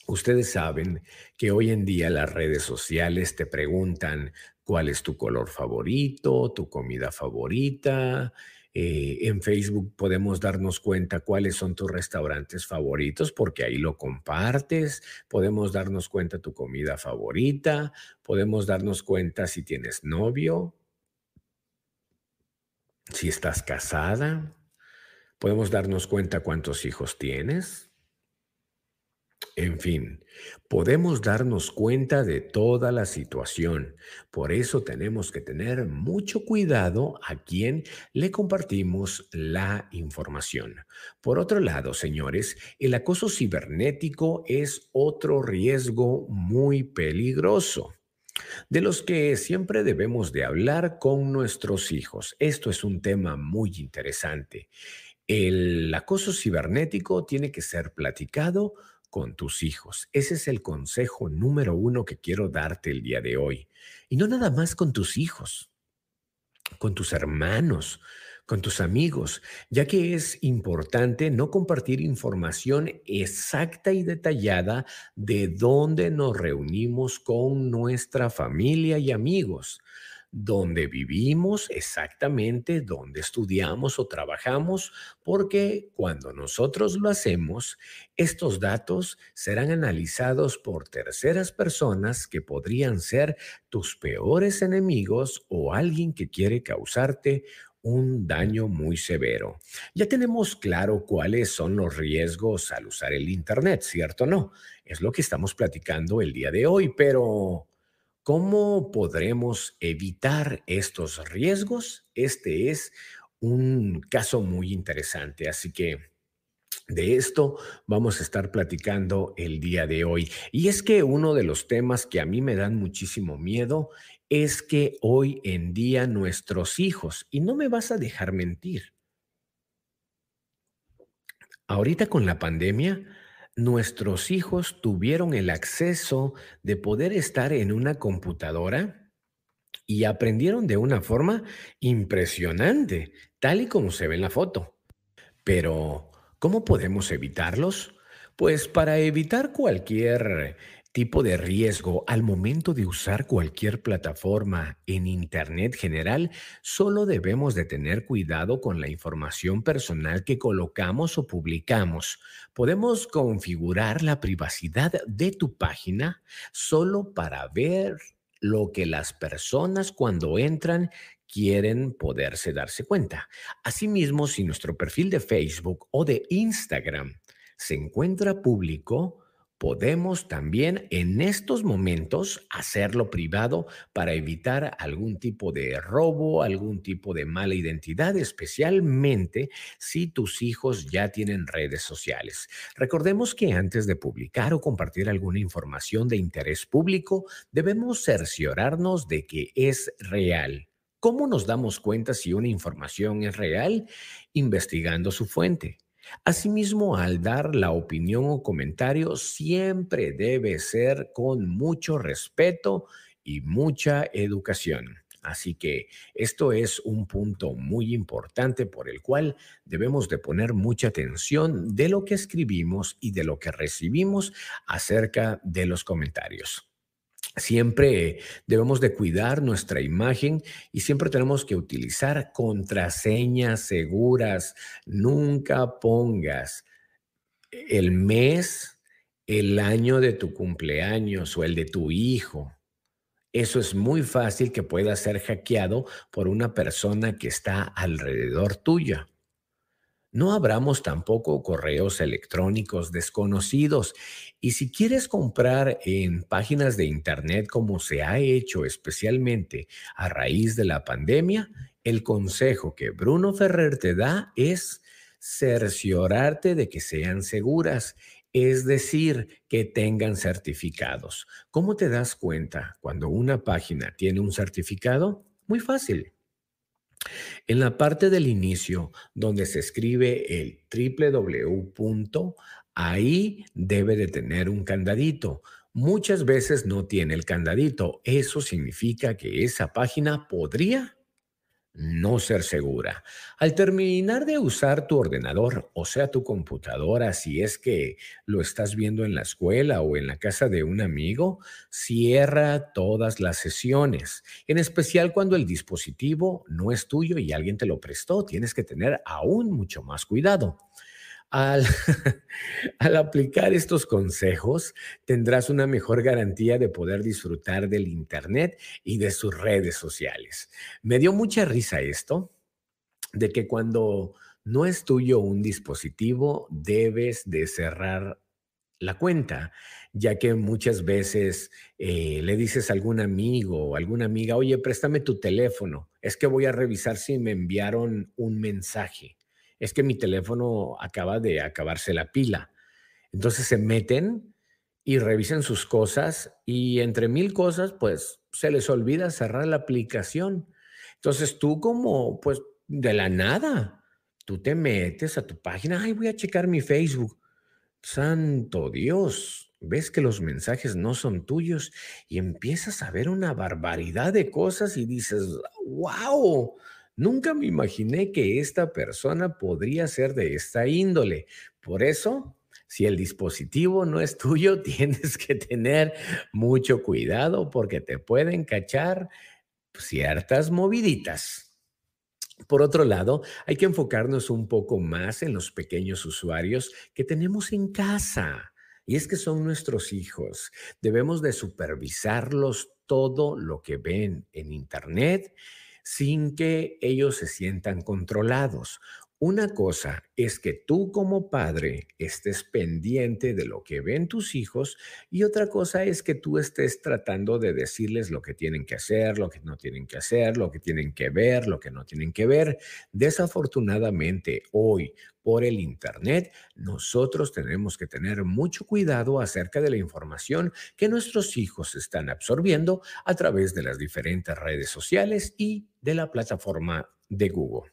Ustedes saben que hoy en día las redes sociales te preguntan cuál es tu color favorito, tu comida favorita. Eh, en Facebook podemos darnos cuenta cuáles son tus restaurantes favoritos porque ahí lo compartes. Podemos darnos cuenta tu comida favorita. Podemos darnos cuenta si tienes novio, si estás casada. Podemos darnos cuenta cuántos hijos tienes. En fin, podemos darnos cuenta de toda la situación. Por eso tenemos que tener mucho cuidado a quien le compartimos la información. Por otro lado, señores, el acoso cibernético es otro riesgo muy peligroso de los que siempre debemos de hablar con nuestros hijos. Esto es un tema muy interesante. El acoso cibernético tiene que ser platicado con tus hijos. Ese es el consejo número uno que quiero darte el día de hoy. Y no nada más con tus hijos, con tus hermanos, con tus amigos, ya que es importante no compartir información exacta y detallada de dónde nos reunimos con nuestra familia y amigos donde vivimos, exactamente donde estudiamos o trabajamos, porque cuando nosotros lo hacemos, estos datos serán analizados por terceras personas que podrían ser tus peores enemigos o alguien que quiere causarte un daño muy severo. Ya tenemos claro cuáles son los riesgos al usar el Internet, ¿cierto no? Es lo que estamos platicando el día de hoy, pero ¿Cómo podremos evitar estos riesgos? Este es un caso muy interesante, así que de esto vamos a estar platicando el día de hoy. Y es que uno de los temas que a mí me dan muchísimo miedo es que hoy en día nuestros hijos, y no me vas a dejar mentir, Ahorita con la pandemia, nuestros hijos tuvieron el acceso de poder estar en una computadora y aprendieron de una forma impresionante, tal y como se ve en la foto. Pero, ¿cómo podemos evitarlos? Pues para evitar cualquier tipo de riesgo al momento de usar cualquier plataforma en Internet general, solo debemos de tener cuidado con la información personal que colocamos o publicamos. Podemos configurar la privacidad de tu página solo para ver lo que las personas cuando entran quieren poderse darse cuenta. Asimismo, si nuestro perfil de Facebook o de Instagram se encuentra público, podemos también en estos momentos hacerlo privado para evitar algún tipo de robo, algún tipo de mala identidad, especialmente si tus hijos ya tienen redes sociales. Recordemos que antes de publicar o compartir alguna información de interés público, debemos cerciorarnos de que es real. ¿Cómo nos damos cuenta si una información es real? Investigando su fuente. Asimismo, al dar la opinión o comentario, siempre debe ser con mucho respeto y mucha educación. Así que esto es un punto muy importante por el cual debemos de poner mucha atención de lo que escribimos y de lo que recibimos acerca de los comentarios. Siempre debemos de cuidar nuestra imagen y siempre tenemos que utilizar contraseñas seguras. Nunca pongas el mes, el año de tu cumpleaños o el de tu hijo. Eso es muy fácil que pueda ser hackeado por una persona que está alrededor tuya. No abramos tampoco correos electrónicos desconocidos. Y si quieres comprar en páginas de Internet como se ha hecho especialmente a raíz de la pandemia, el consejo que Bruno Ferrer te da es cerciorarte de que sean seguras, es decir, que tengan certificados. ¿Cómo te das cuenta cuando una página tiene un certificado? Muy fácil. En la parte del inicio, donde se escribe el www, ahí debe de tener un candadito. Muchas veces no tiene el candadito. Eso significa que esa página podría no ser segura. Al terminar de usar tu ordenador, o sea, tu computadora, si es que lo estás viendo en la escuela o en la casa de un amigo, cierra todas las sesiones, en especial cuando el dispositivo no es tuyo y alguien te lo prestó. Tienes que tener aún mucho más cuidado. Al, aplicar estos consejos, tendrás una mejor garantía de poder disfrutar del Internet y de sus redes sociales. Me dio mucha risa esto, de que cuando no es tuyo un dispositivo, debes de cerrar la cuenta, ya que muchas veces eh, le dices a algún amigo o alguna amiga, oye, préstame tu teléfono, es que voy a revisar si me enviaron un mensaje es que mi teléfono acaba de acabarse la pila. Entonces se meten y revisan sus cosas y entre mil cosas, pues se les olvida cerrar la aplicación. Entonces tú como, pues de la nada, tú te metes a tu página, ay, voy a checar mi Facebook. Santo Dios, ves que los mensajes no son tuyos y empiezas a ver una barbaridad de cosas y dices, wow, Nunca me imaginé que esta persona podría ser de esta índole. Por eso, si el dispositivo no es tuyo, tienes que tener mucho cuidado porque te pueden cachar ciertas moviditas. Por otro lado, hay que enfocarnos un poco más en los pequeños usuarios que tenemos en casa. Y es que son nuestros hijos. Debemos de supervisarlos todo lo que ven en Internet sin que ellos se sientan controlados. Una cosa es que tú como padre estés pendiente de lo que ven tus hijos y otra cosa es que tú estés tratando de decirles lo que tienen que hacer, lo que no tienen que hacer, lo que tienen que ver, lo que no tienen que ver. Desafortunadamente, hoy por el Internet, nosotros tenemos que tener mucho cuidado acerca de la información que nuestros hijos están absorbiendo a través de las diferentes redes sociales y de la plataforma de Google.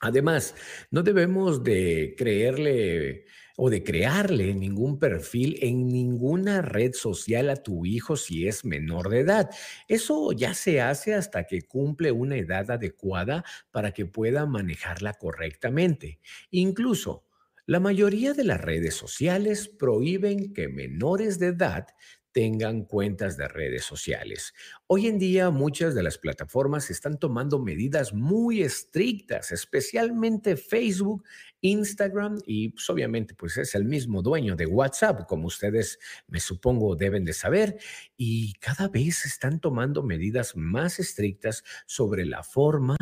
Además, no debemos de creerle o de crearle ningún perfil en ninguna red social a tu hijo si es menor de edad. Eso ya se hace hasta que cumple una edad adecuada para que pueda manejarla correctamente. Incluso, la mayoría de las redes sociales prohíben que menores de edad tengan cuentas de redes sociales. Hoy en día muchas de las plataformas están tomando medidas muy estrictas, especialmente Facebook, Instagram y pues, obviamente pues es el mismo dueño de WhatsApp, como ustedes me supongo deben de saber, y cada vez están tomando medidas más estrictas sobre la forma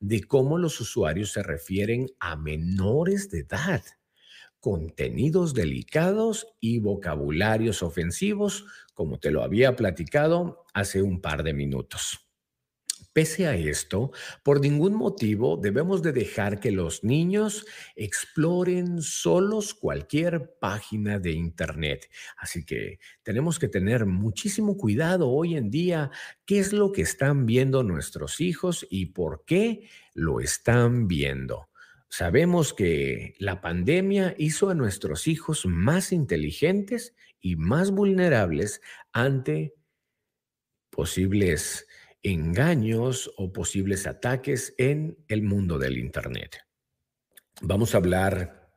de cómo los usuarios se refieren a menores de edad contenidos delicados y vocabularios ofensivos, como te lo había platicado hace un par de minutos. Pese a esto, por ningún motivo debemos de dejar que los niños exploren solos cualquier página de Internet. Así que tenemos que tener muchísimo cuidado hoy en día qué es lo que están viendo nuestros hijos y por qué lo están viendo. Sabemos que la pandemia hizo a nuestros hijos más inteligentes y más vulnerables ante posibles engaños o posibles ataques en el mundo del Internet. Vamos a hablar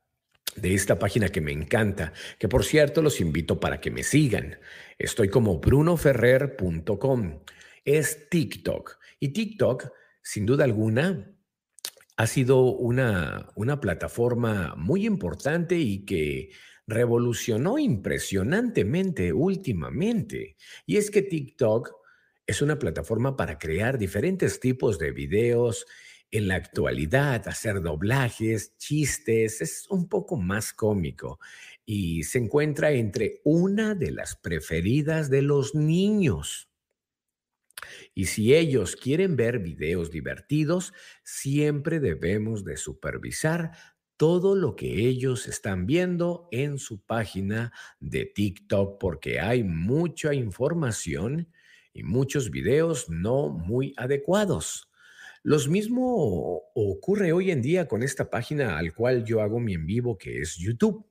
de esta página que me encanta, que por cierto los invito para que me sigan. Estoy como brunoferrer.com. Es TikTok. Y TikTok, sin duda alguna, ha sido una, una plataforma muy importante y que revolucionó impresionantemente últimamente. Y es que TikTok es una plataforma para crear diferentes tipos de videos en la actualidad, hacer doblajes, chistes, es un poco más cómico y se encuentra entre una de las preferidas de los niños. Y si ellos quieren ver videos divertidos, siempre debemos de supervisar todo lo que ellos están viendo en su página de TikTok porque hay mucha información y muchos videos no muy adecuados. Lo mismo ocurre hoy en día con esta página al cual yo hago mi en vivo que es YouTube.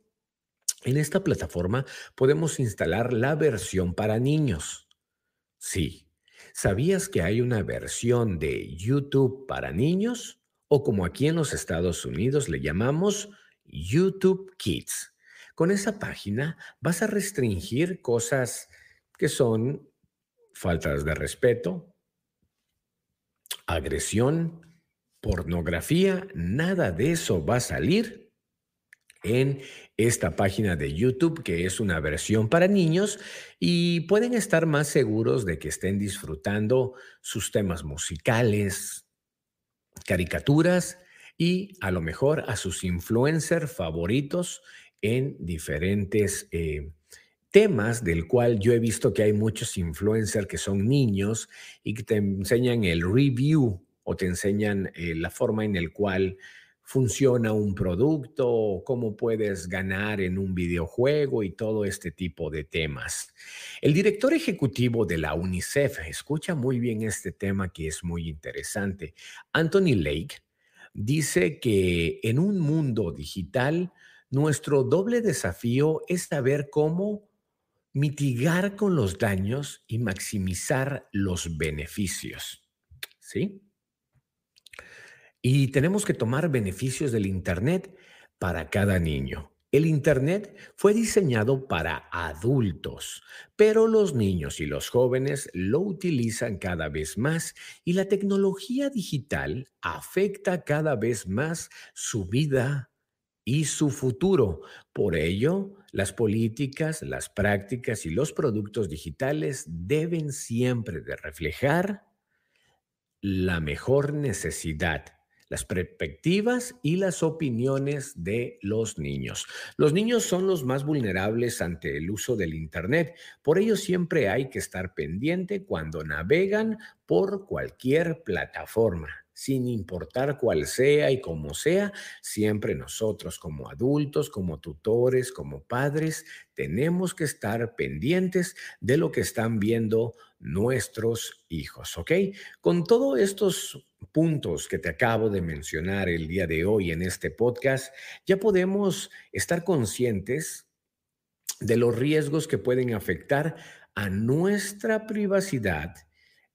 En esta plataforma podemos instalar la versión para niños. Sí, ¿Sabías que hay una versión de YouTube para niños? O como aquí en los Estados Unidos le llamamos YouTube Kids. Con esa página vas a restringir cosas que son faltas de respeto, agresión, pornografía, nada de eso va a salir en esta página de YouTube, que es una versión para niños, y pueden estar más seguros de que estén disfrutando sus temas musicales, caricaturas y a lo mejor a sus influencers favoritos en diferentes eh, temas del cual yo he visto que hay muchos influencers que son niños y que te enseñan el review o te enseñan eh, la forma en el cual funciona un producto, cómo puedes ganar en un videojuego y todo este tipo de temas. El director ejecutivo de la UNICEF escucha muy bien este tema que es muy interesante. Anthony Lake dice que en un mundo digital, nuestro doble desafío es saber cómo mitigar con los daños y maximizar los beneficios. ¿Sí? Y tenemos que tomar beneficios del Internet para cada niño. El Internet fue diseñado para adultos, pero los niños y los jóvenes lo utilizan cada vez más y la tecnología digital afecta cada vez más su vida y su futuro. Por ello, las políticas, las prácticas y los productos digitales deben siempre reflejar la mejor necesidad las perspectivas y las opiniones de los niños. Los niños son los más vulnerables ante el uso del Internet, por ello siempre hay que estar pendiente cuando navegan por cualquier plataforma. Sin importar cuál sea y cómo sea, siempre nosotros como adultos, como tutores, como padres, tenemos que estar pendientes de lo que están viendo nuestros hijos, ¿ok? Con todos estos puntos que te acabo de mencionar el día de hoy en este podcast, ya podemos estar conscientes de los riesgos que pueden afectar a nuestra privacidad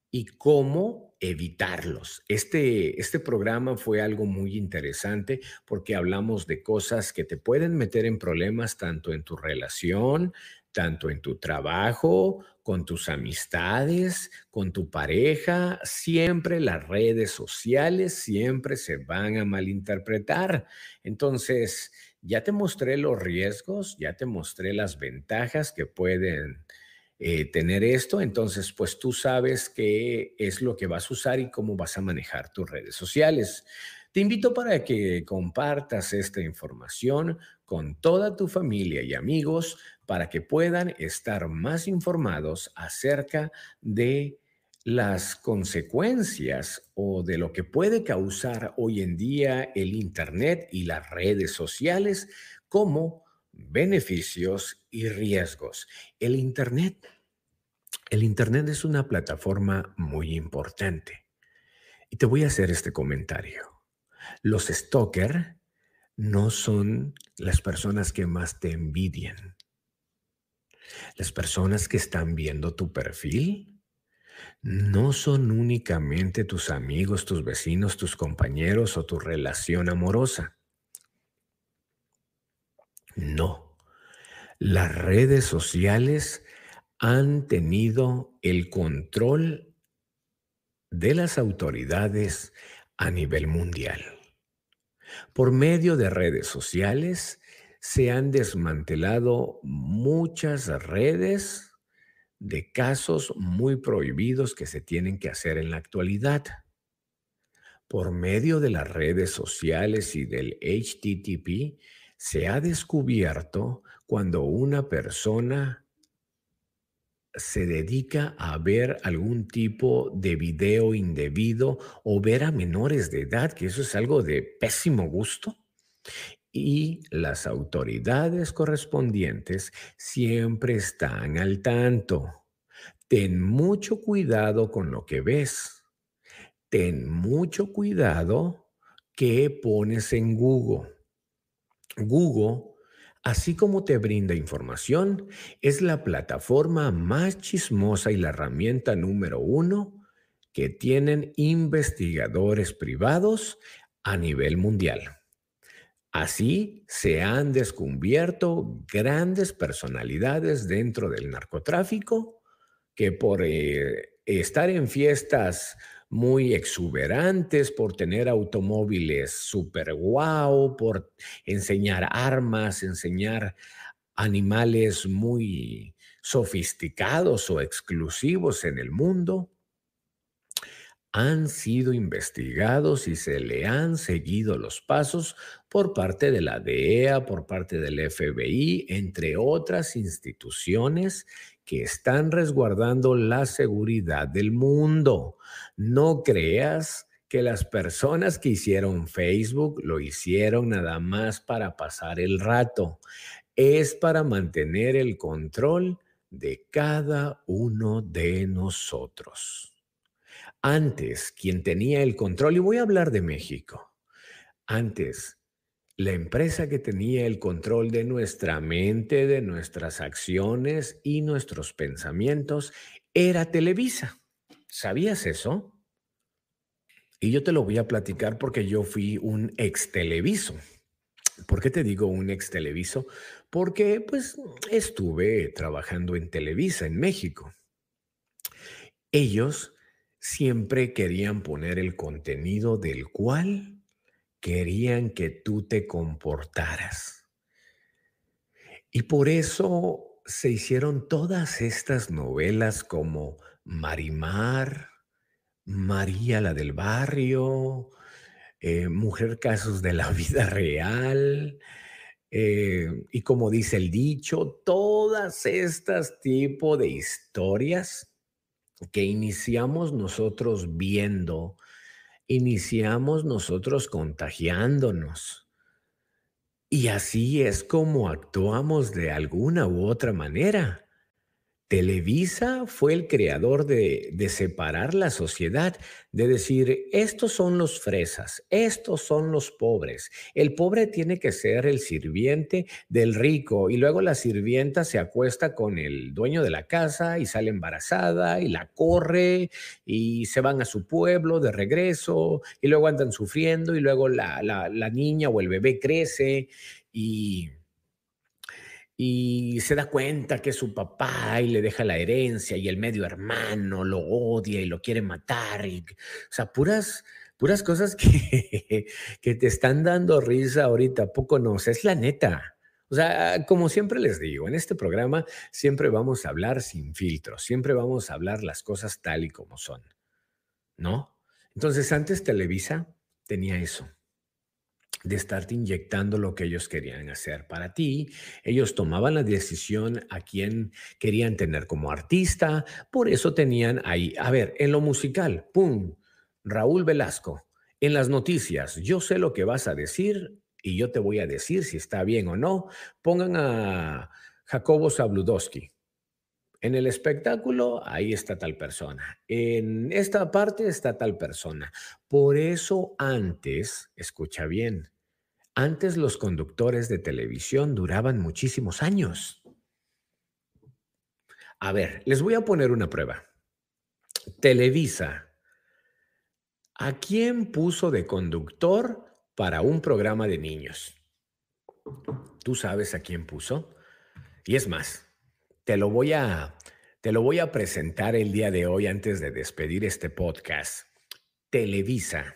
y cómo evitarlos. Este, este programa fue algo muy interesante porque hablamos de cosas que te pueden meter en problemas tanto en tu relación, tanto en tu trabajo, con tus amistades, con tu pareja. Siempre las redes sociales siempre se van a malinterpretar. Entonces, ya te mostré los riesgos, ya te mostré las ventajas que pueden eh, tener esto, entonces pues tú sabes qué es lo que vas a usar y cómo vas a manejar tus redes sociales. Te invito para que compartas esta información con toda tu familia y amigos para que puedan estar más informados acerca de las consecuencias o de lo que puede causar hoy en día el Internet y las redes sociales como beneficios y riesgos. El Internet. El Internet es una plataforma muy importante. Y te voy a hacer este comentario. Los stalker no son las personas que más te envidian. Las personas que están viendo tu perfil no son únicamente tus amigos, tus vecinos, tus compañeros o tu relación amorosa. No. Las redes sociales han tenido el control de las autoridades a nivel mundial. Por medio de redes sociales se han desmantelado muchas redes de casos muy prohibidos que se tienen que hacer en la actualidad. Por medio de las redes sociales y del HTTP se ha descubierto cuando una persona se dedica a ver algún tipo de video indebido o ver a menores de edad, que eso es algo de pésimo gusto. Y las autoridades correspondientes siempre están al tanto. Ten mucho cuidado con lo que ves. Ten mucho cuidado qué pones en Google. Google, así como te brinda información, es la plataforma más chismosa y la herramienta número uno que tienen investigadores privados a nivel mundial. Así se han descubierto grandes personalidades dentro del narcotráfico que por eh, estar en fiestas muy exuberantes, por tener automóviles super guau, por enseñar armas, enseñar animales muy sofisticados o exclusivos en el mundo, han sido investigados y se le han seguido los pasos por parte de la DEA, por parte del FBI, entre otras instituciones que están resguardando la seguridad del mundo. No creas que las personas que hicieron Facebook lo hicieron nada más para pasar el rato. Es para mantener el control de cada uno de nosotros. Antes, quien tenía el control, y voy a hablar de México, antes la empresa que tenía el control de nuestra mente, de nuestras acciones y nuestros pensamientos era Televisa. ¿Sabías eso? Y yo te lo voy a platicar porque yo fui un ex televiso. ¿Por qué te digo un ex televiso? Porque pues estuve trabajando en Televisa en México. Ellos siempre querían poner el contenido del cual querían que tú te comportaras. Y por eso se hicieron todas estas novelas como Marimar, María la del barrio, eh, Mujer Casos de la Vida Real, eh, y como dice el dicho, todas estas tipos de historias que iniciamos nosotros viendo iniciamos nosotros contagiándonos. Y así es como actuamos de alguna u otra manera. Televisa fue el creador de, separar la sociedad, de decir, estos son los fresas, estos son los pobres. El pobre tiene que ser el sirviente del rico y luego la sirvienta se acuesta con el dueño de la casa y sale embarazada y la corre y se van a su pueblo de regreso y luego andan sufriendo y luego la, la niña o el bebé crece y y se da cuenta que es su papá y le deja la herencia y el medio hermano lo odia y lo quiere matar. Y, o sea, puras, puras cosas que, que te están dando risa ahorita, poco no, es la neta. O sea, como siempre les digo, en este programa siempre vamos a hablar sin filtros, siempre vamos a hablar las cosas tal y como son, ¿no? Entonces antes Televisa tenía eso de estarte inyectando lo que ellos querían hacer para ti. Ellos tomaban la decisión a quién querían tener como artista, por eso tenían ahí, a ver, en lo musical, ¡pum! Raúl Velasco, en las noticias, yo sé lo que vas a decir y yo te voy a decir si está bien o no. Pongan a Jacobo Zabludowski. En el espectáculo, ahí está tal persona. En esta parte está tal persona. Por eso antes, escucha bien, antes los conductores de televisión duraban muchísimos años. A ver, les voy a poner una prueba. Televisa, ¿a quién puso de conductor para un programa de niños? ¿Tú sabes a quién puso? Y es más, te lo voy a te lo voy a presentar el día de hoy antes de despedir este podcast. Televisa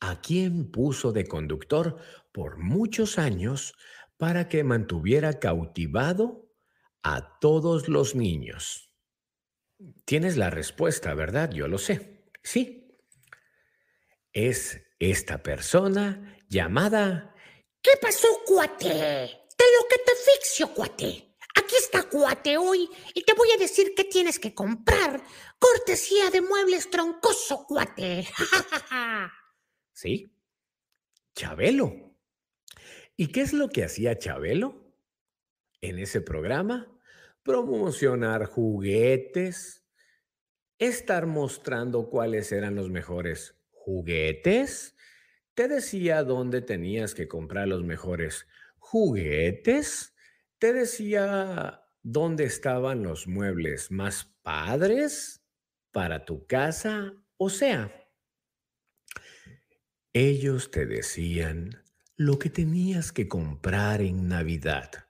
a quién puso de conductor por muchos años para que mantuviera cautivado a todos los niños. Tienes la respuesta, ¿verdad? Yo lo sé. Sí. Es esta persona llamada... ¿Qué pasó, cuate? De lo que te fixio, cuate. Aquí está cuate hoy y te voy a decir qué tienes que comprar. Cortesía de muebles troncoso, cuate. ¿Sí? Chabelo. ¿Y qué es lo que hacía Chabelo en ese programa? Promocionar juguetes, estar mostrando cuáles eran los mejores juguetes. Te decía dónde tenías que comprar los mejores juguetes. Te decía dónde estaban los muebles más padres para tu casa. O sea, ellos te decían lo que tenías que comprar en Navidad.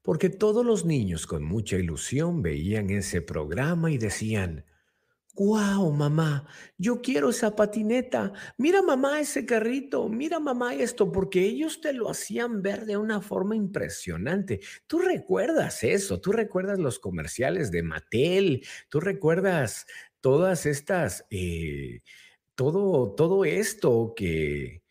Porque todos los niños con mucha ilusión veían ese programa y decían, ¡Guau, mamá! Yo quiero esa patineta. Mira, mamá, ese carrito. Mira, mamá, esto, porque ellos te lo hacían ver de una forma impresionante. Tú recuerdas eso, tú recuerdas los comerciales de Mattel, tú recuerdas todas estas eh, todo, todo esto que,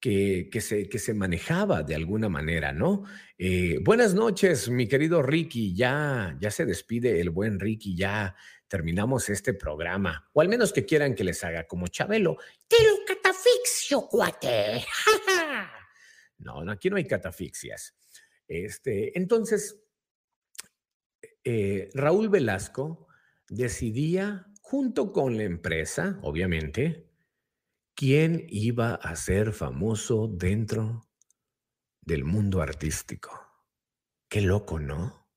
que, que, se, que se manejaba de alguna manera, ¿no? Eh, buenas noches, mi querido Ricky. Ya, ya se despide el buen Ricky, ya terminamos este programa. O al menos que quieran que les haga como Chabelo. Te lo catafixio, cuate. no, aquí no hay catafixias. Este, entonces, eh, Raúl Velasco decidía junto con la empresa, obviamente, quién iba a ser famoso dentro del mundo artístico. Qué loco, ¿no?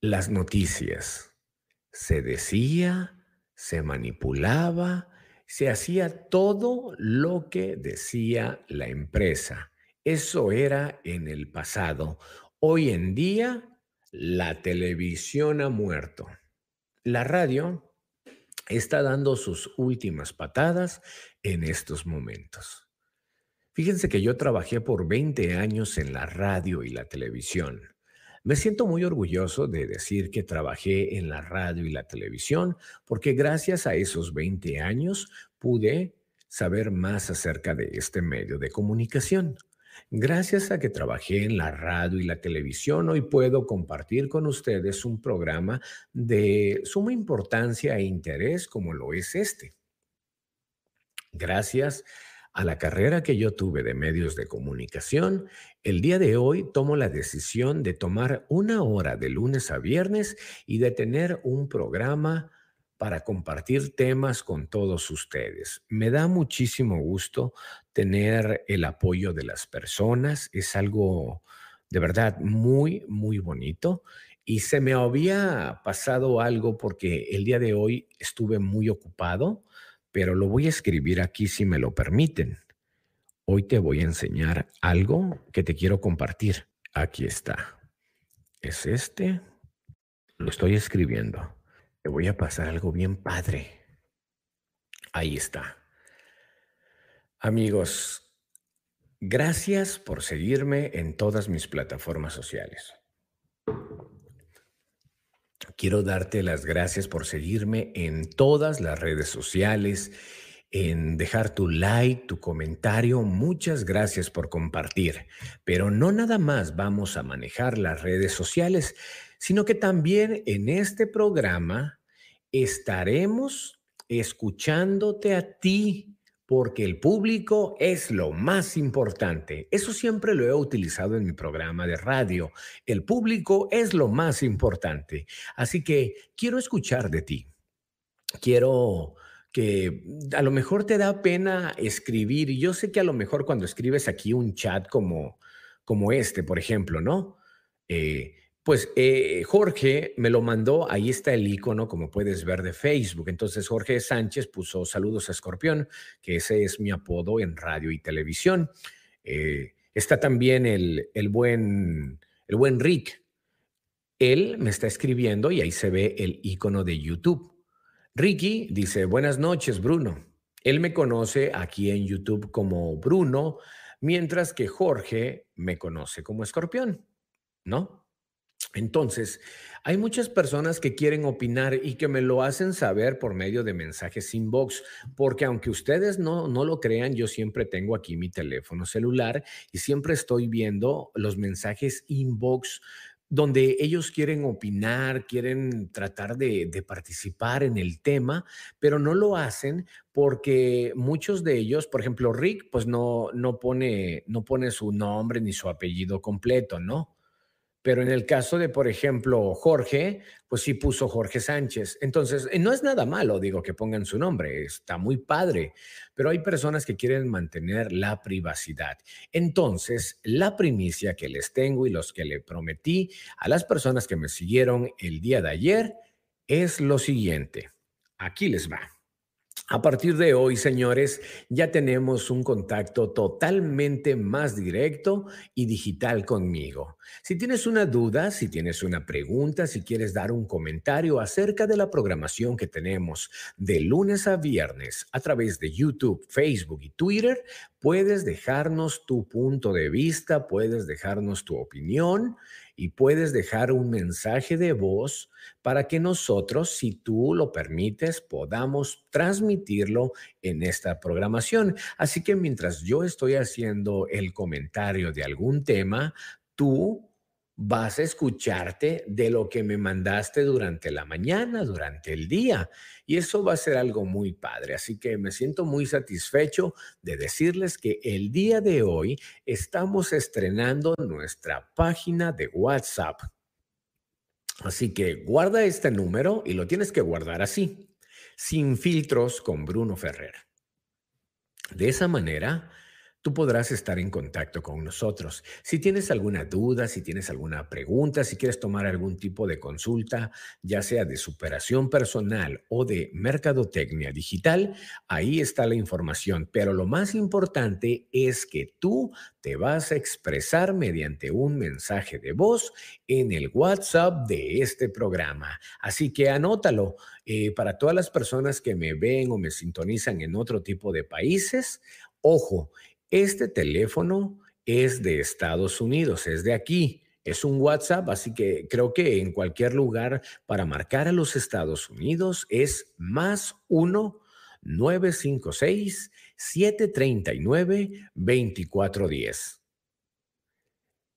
Las noticias. Se decía, se manipulaba, se hacía todo lo que decía la empresa. Eso era en el pasado. Hoy en día, la televisión ha muerto. La radio está dando sus últimas patadas en estos momentos. Fíjense que yo trabajé por 20 años en la radio y la televisión. Me siento muy orgulloso de decir que trabajé en la radio y la televisión porque gracias a esos 20 años pude saber más acerca de este medio de comunicación. Gracias a que trabajé en la radio y la televisión, hoy puedo compartir con ustedes un programa de suma importancia e interés como lo es este. Gracias la carrera que yo tuve de medios de comunicación, el día de hoy tomo la decisión de tomar una hora de lunes a viernes y de tener un programa para compartir temas con todos ustedes. Me da muchísimo gusto tener el apoyo de las personas. Es algo de verdad muy, muy bonito. Y se me había pasado algo porque el día de hoy estuve muy ocupado, pero lo voy a escribir aquí si me lo permiten. Hoy te voy a enseñar algo que te quiero compartir. Aquí está. Es este. Lo estoy escribiendo. Te voy a pasar algo bien padre. Ahí está. Amigos, gracias por seguirme en todas mis plataformas sociales. Quiero darte las gracias por seguirme en todas las redes sociales, en dejar tu like, tu comentario. Muchas gracias por compartir. Pero no nada más vamos a manejar las redes sociales, sino que también en este programa estaremos escuchándote a ti, porque el público es lo más importante. Eso siempre lo he utilizado en mi programa de radio. El público es lo más importante. Así que quiero escuchar de ti. Quiero que a lo mejor te da pena escribir, y yo sé que a lo mejor cuando escribes aquí un chat como, como este, por ejemplo, ¿no? Eh, pues eh, Jorge me lo mandó, ahí está el icono, como puedes ver, de Facebook. Entonces Jorge Sánchez puso saludos a Escorpión, que ese es mi apodo en radio y televisión. Eh, está también el, el, buen, el buen Rick. Él me está escribiendo y ahí se ve el icono de YouTube. Ricky dice, buenas noches, Bruno. Él me conoce aquí en YouTube como Bruno, mientras que Jorge me conoce como Escorpión, ¿no? Entonces, hay muchas personas que quieren opinar y que me lo hacen saber por medio de mensajes inbox, porque aunque ustedes no, no lo crean, yo siempre tengo aquí mi teléfono celular y siempre estoy viendo los mensajes inbox donde ellos quieren opinar, quieren tratar de, de, participar en el tema, pero no lo hacen porque muchos de ellos, por ejemplo, Rick, pues no, no, pone, no pone su nombre ni su apellido completo, ¿no? Pero en el caso de, por ejemplo, Jorge, pues sí puso Jorge Sánchez. Entonces, eh, no es nada malo, digo, que pongan su nombre, está muy padre, pero hay personas que quieren mantener la privacidad. Entonces, la primicia que les tengo y los que le prometí a las personas que me siguieron el día de ayer es lo siguiente. Aquí les va. A partir de hoy, señores, ya tenemos un contacto totalmente más directo y digital conmigo. Si tienes una duda, si tienes una pregunta, si quieres dar un comentario acerca de la programación que tenemos de lunes a viernes a través de YouTube, Facebook y Twitter, puedes dejarnos tu punto de vista, puedes dejarnos tu opinión y puedes dejar un mensaje de voz para que nosotros, si tú lo permites, podamos transmitirlo en esta programación. Así que mientras yo estoy haciendo el comentario de algún tema, tú vas a escucharte de lo que me mandaste durante la mañana, durante el día. Y eso va a ser algo muy padre. Así que me siento muy satisfecho de decirles que el día de hoy estamos estrenando nuestra página de WhatsApp. Así que guarda este número y lo tienes que guardar así, sin filtros con Bruno Ferrer. De esa manera, tú podrás estar en contacto con nosotros. Si tienes alguna duda, si tienes alguna pregunta, si quieres tomar algún tipo de consulta, ya sea de superación personal o de mercadotecnia digital, ahí está la información. Pero lo más importante es que tú te vas a expresar mediante un mensaje de voz en el WhatsApp de este programa. Así que anótalo. Eh, para todas las personas que me ven o me sintonizan en otro tipo de países, ojo, este teléfono es de Estados Unidos, es de aquí. Es un WhatsApp, así que creo que en cualquier lugar para marcar a los Estados Unidos es más 1 956 739 2410.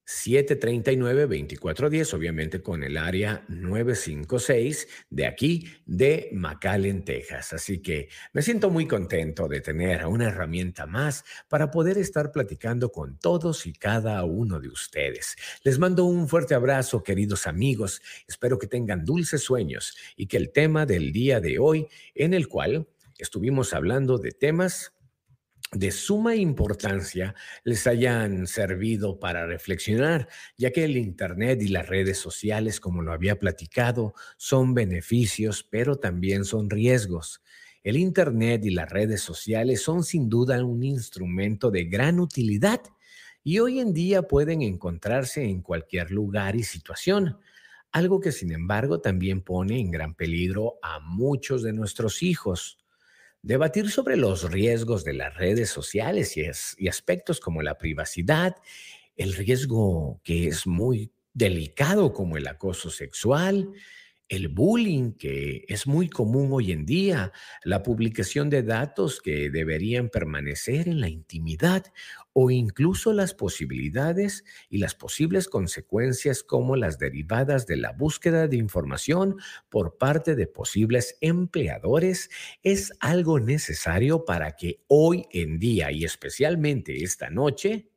739-2410, obviamente con el área 956 de aquí, de McAllen, Texas. Así que me siento muy contento de tener una herramienta más para poder estar platicando con todos y cada uno de ustedes. Les mando un fuerte abrazo, queridos amigos. Espero que tengan dulces sueños y que el tema del día de hoy, en el cual estuvimos hablando de temas de suma importancia les hayan servido para reflexionar, ya que el Internet y las redes sociales, como lo había platicado, son beneficios, pero también son riesgos. El Internet y las redes sociales son sin duda un instrumento de gran utilidad y hoy en día pueden encontrarse en cualquier lugar y situación, algo que sin embargo también pone en gran peligro a muchos de nuestros hijos. Debatir sobre los riesgos de las redes sociales y, aspectos como la privacidad, el riesgo que es muy delicado como el acoso sexual, el bullying, que es muy común hoy en día, la publicación de datos que deberían permanecer en la intimidad o incluso las posibilidades y las posibles consecuencias como las derivadas de la búsqueda de información por parte de posibles empleadores, es algo necesario para que hoy en día y especialmente esta noche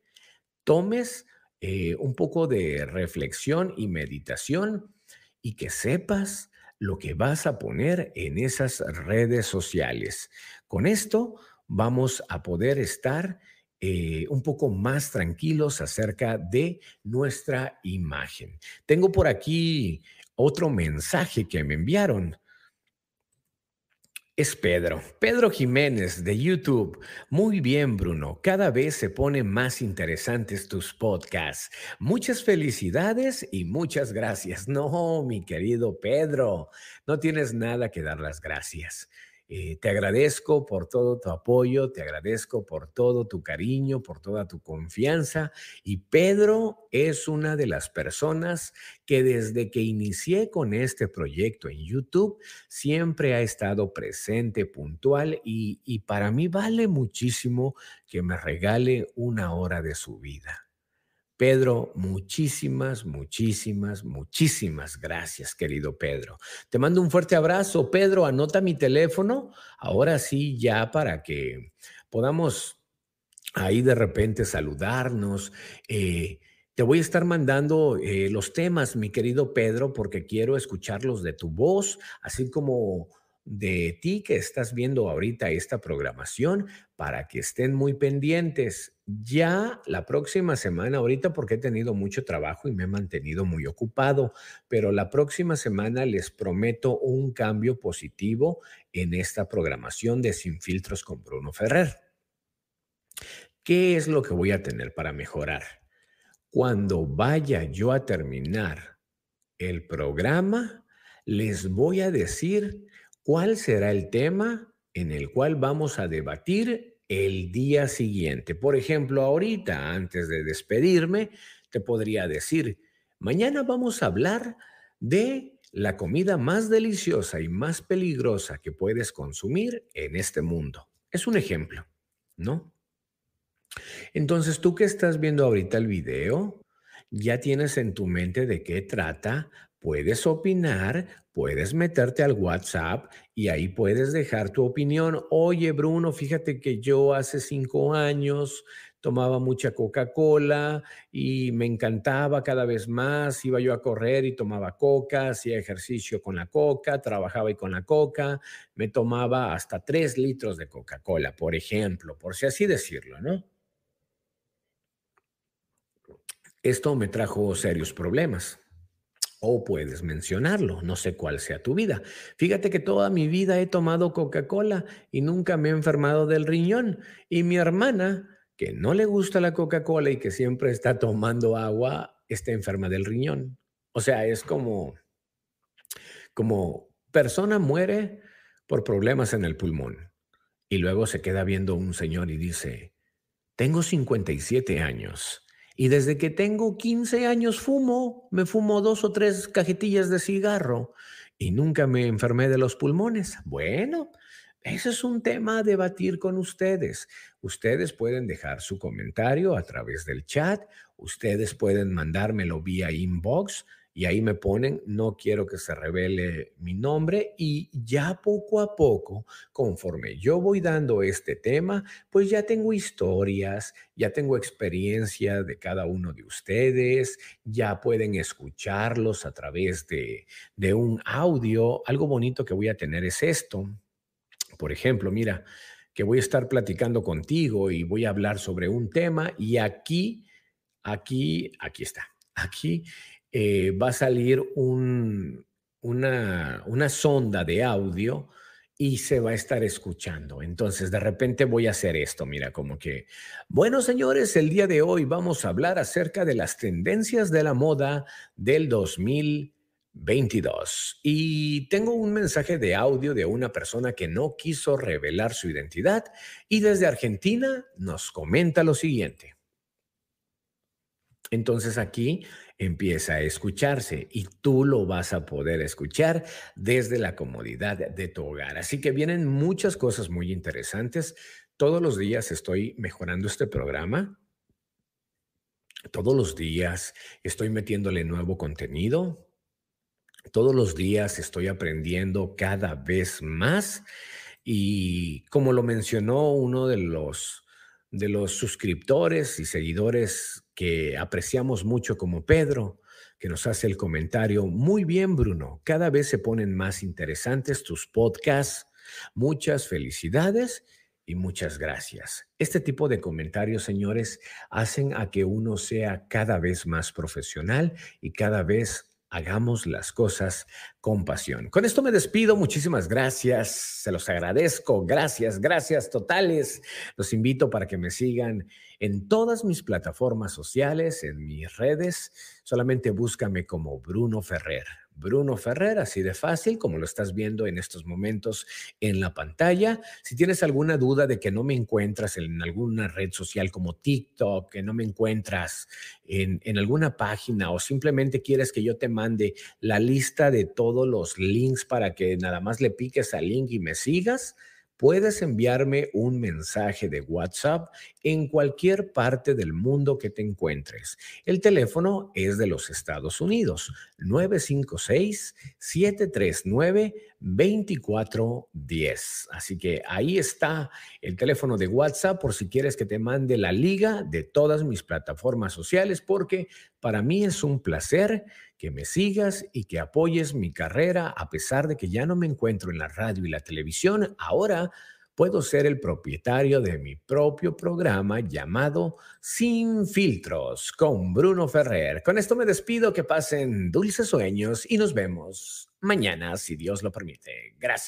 tomes eh, un poco de reflexión y meditación y que sepas lo que vas a poner en esas redes sociales. Con esto vamos a poder estar eh, un poco más tranquilos acerca de nuestra imagen. Tengo por aquí otro mensaje que me enviaron es Pedro. Pedro Jiménez de YouTube. Muy bien, Bruno. Cada vez se ponen más interesantes tus podcasts. Muchas felicidades y muchas gracias. No, mi querido Pedro, no tienes nada que dar las gracias. Eh, te agradezco por todo tu apoyo, te agradezco por todo tu cariño, por toda tu confianza. Y Pedro es una de las personas que desde que inicié con este proyecto en YouTube siempre ha estado presente, puntual y, y para mí vale muchísimo que me regale una hora de su vida. Pedro, muchísimas, muchísimas, muchísimas gracias, querido Pedro. Te mando un fuerte abrazo. Pedro, anota mi teléfono. Ahora sí, ya para que podamos ahí de repente saludarnos. Eh, te voy a estar mandando eh, los temas, mi querido Pedro, porque quiero escucharlos de tu voz, así como de ti que estás viendo ahorita esta programación para que estén muy pendientes. Ya la próxima semana, ahorita porque he tenido mucho trabajo y me he mantenido muy ocupado, pero la próxima semana les prometo un cambio positivo en esta programación de Sin Filtros con Bruno Ferrer. ¿Qué es lo que voy a tener para mejorar? Cuando vaya yo a terminar el programa, les voy a decir cuál será el tema en el cual vamos a debatir el día siguiente. Por ejemplo, ahorita, antes de despedirme, te podría decir, mañana vamos a hablar de la comida más deliciosa y más peligrosa que puedes consumir en este mundo. Es un ejemplo, ¿no? Entonces, tú que estás viendo ahorita el video, ya tienes en tu mente de qué trata, puedes opinar, puedes meterte al WhatsApp y ahí puedes dejar tu opinión. Oye, Bruno, fíjate que yo hace cinco años tomaba mucha Coca-Cola y me encantaba cada vez más. Iba yo a correr y tomaba coca, hacía ejercicio con la coca, trabajaba y con la coca, me tomaba hasta tres litros de Coca-Cola, por ejemplo, por si así decirlo, ¿no? Esto me trajo serios problemas. O puedes mencionarlo, no sé cuál sea tu vida. Fíjate que toda mi vida he tomado Coca-Cola y nunca me he enfermado del riñón. Y mi hermana, que no le gusta la Coca-Cola y que siempre está tomando agua, está enferma del riñón. O sea, es como, como persona muere por problemas en el pulmón. Y luego se queda viendo un señor y dice, tengo 57 años y desde que tengo 15 años fumo, me fumo dos o tres cajetillas de cigarro y nunca me enfermé de los pulmones. Bueno, Ese es un tema a debatir con ustedes. Ustedes pueden dejar su comentario a través del chat, ustedes pueden mandármelo vía inbox y ahí me ponen, no quiero que se revele mi nombre y ya poco a poco, conforme yo voy dando este tema, pues ya tengo historias, ya tengo experiencia de cada uno de ustedes, ya pueden escucharlos a través de, de un audio. Algo bonito que voy a tener es esto. Por ejemplo, mira, que voy a estar platicando contigo y voy a hablar sobre un tema y aquí, aquí, aquí está. Aquí eh, va a salir un, una, una sonda de audio y se va a estar escuchando. Entonces, de repente voy a hacer esto, mira, como que, bueno, señores, el día de hoy vamos a hablar acerca de las tendencias de la moda del 2022. Y tengo un mensaje de audio de una persona que no quiso revelar su identidad y desde Argentina nos comenta lo siguiente. Entonces aquí empieza a escucharse y tú lo vas a poder escuchar desde la comodidad de tu hogar. Así que vienen muchas cosas muy interesantes. Todos los días estoy mejorando este programa. Todos los días estoy metiéndole nuevo contenido. Todos los días estoy aprendiendo cada vez más. Y como lo mencionó uno de los de los suscriptores y seguidores que apreciamos mucho como Pedro, que nos hace el comentario, muy bien Bruno, cada vez se ponen más interesantes tus podcasts, muchas felicidades y muchas gracias. Este tipo de comentarios, señores, hacen a que uno sea cada vez más profesional y cada vez hagamos las cosas con pasión. Con esto me despido. Muchísimas gracias. Se los agradezco. Gracias, gracias totales. Los invito para que me sigan en todas mis plataformas sociales, en mis redes. Solamente búscame como Bruno Ferrer. Bruno Ferrer, así de fácil como lo estás viendo en estos momentos en la pantalla. Si tienes alguna duda de que no me encuentras en alguna red social como TikTok, que no me encuentras en, en alguna página o simplemente quieres que yo te mande la lista de todos los links para que nada más le piques al link y me sigas, puedes enviarme un mensaje de WhatsApp en cualquier parte del mundo que te encuentres. El teléfono es de los Estados Unidos, 956-739-2410. Así que ahí está el teléfono de WhatsApp por si quieres que te mande la liga de todas mis plataformas sociales, porque para mí es un placer que me sigas y que apoyes mi carrera a pesar de que ya no me encuentro en la radio y la televisión. Ahora puedo ser el propietario de mi propio programa llamado Sin Filtros con Bruno Ferrer. Con esto me despido, que pasen dulces sueños y nos vemos mañana, si Dios lo permite. Gracias.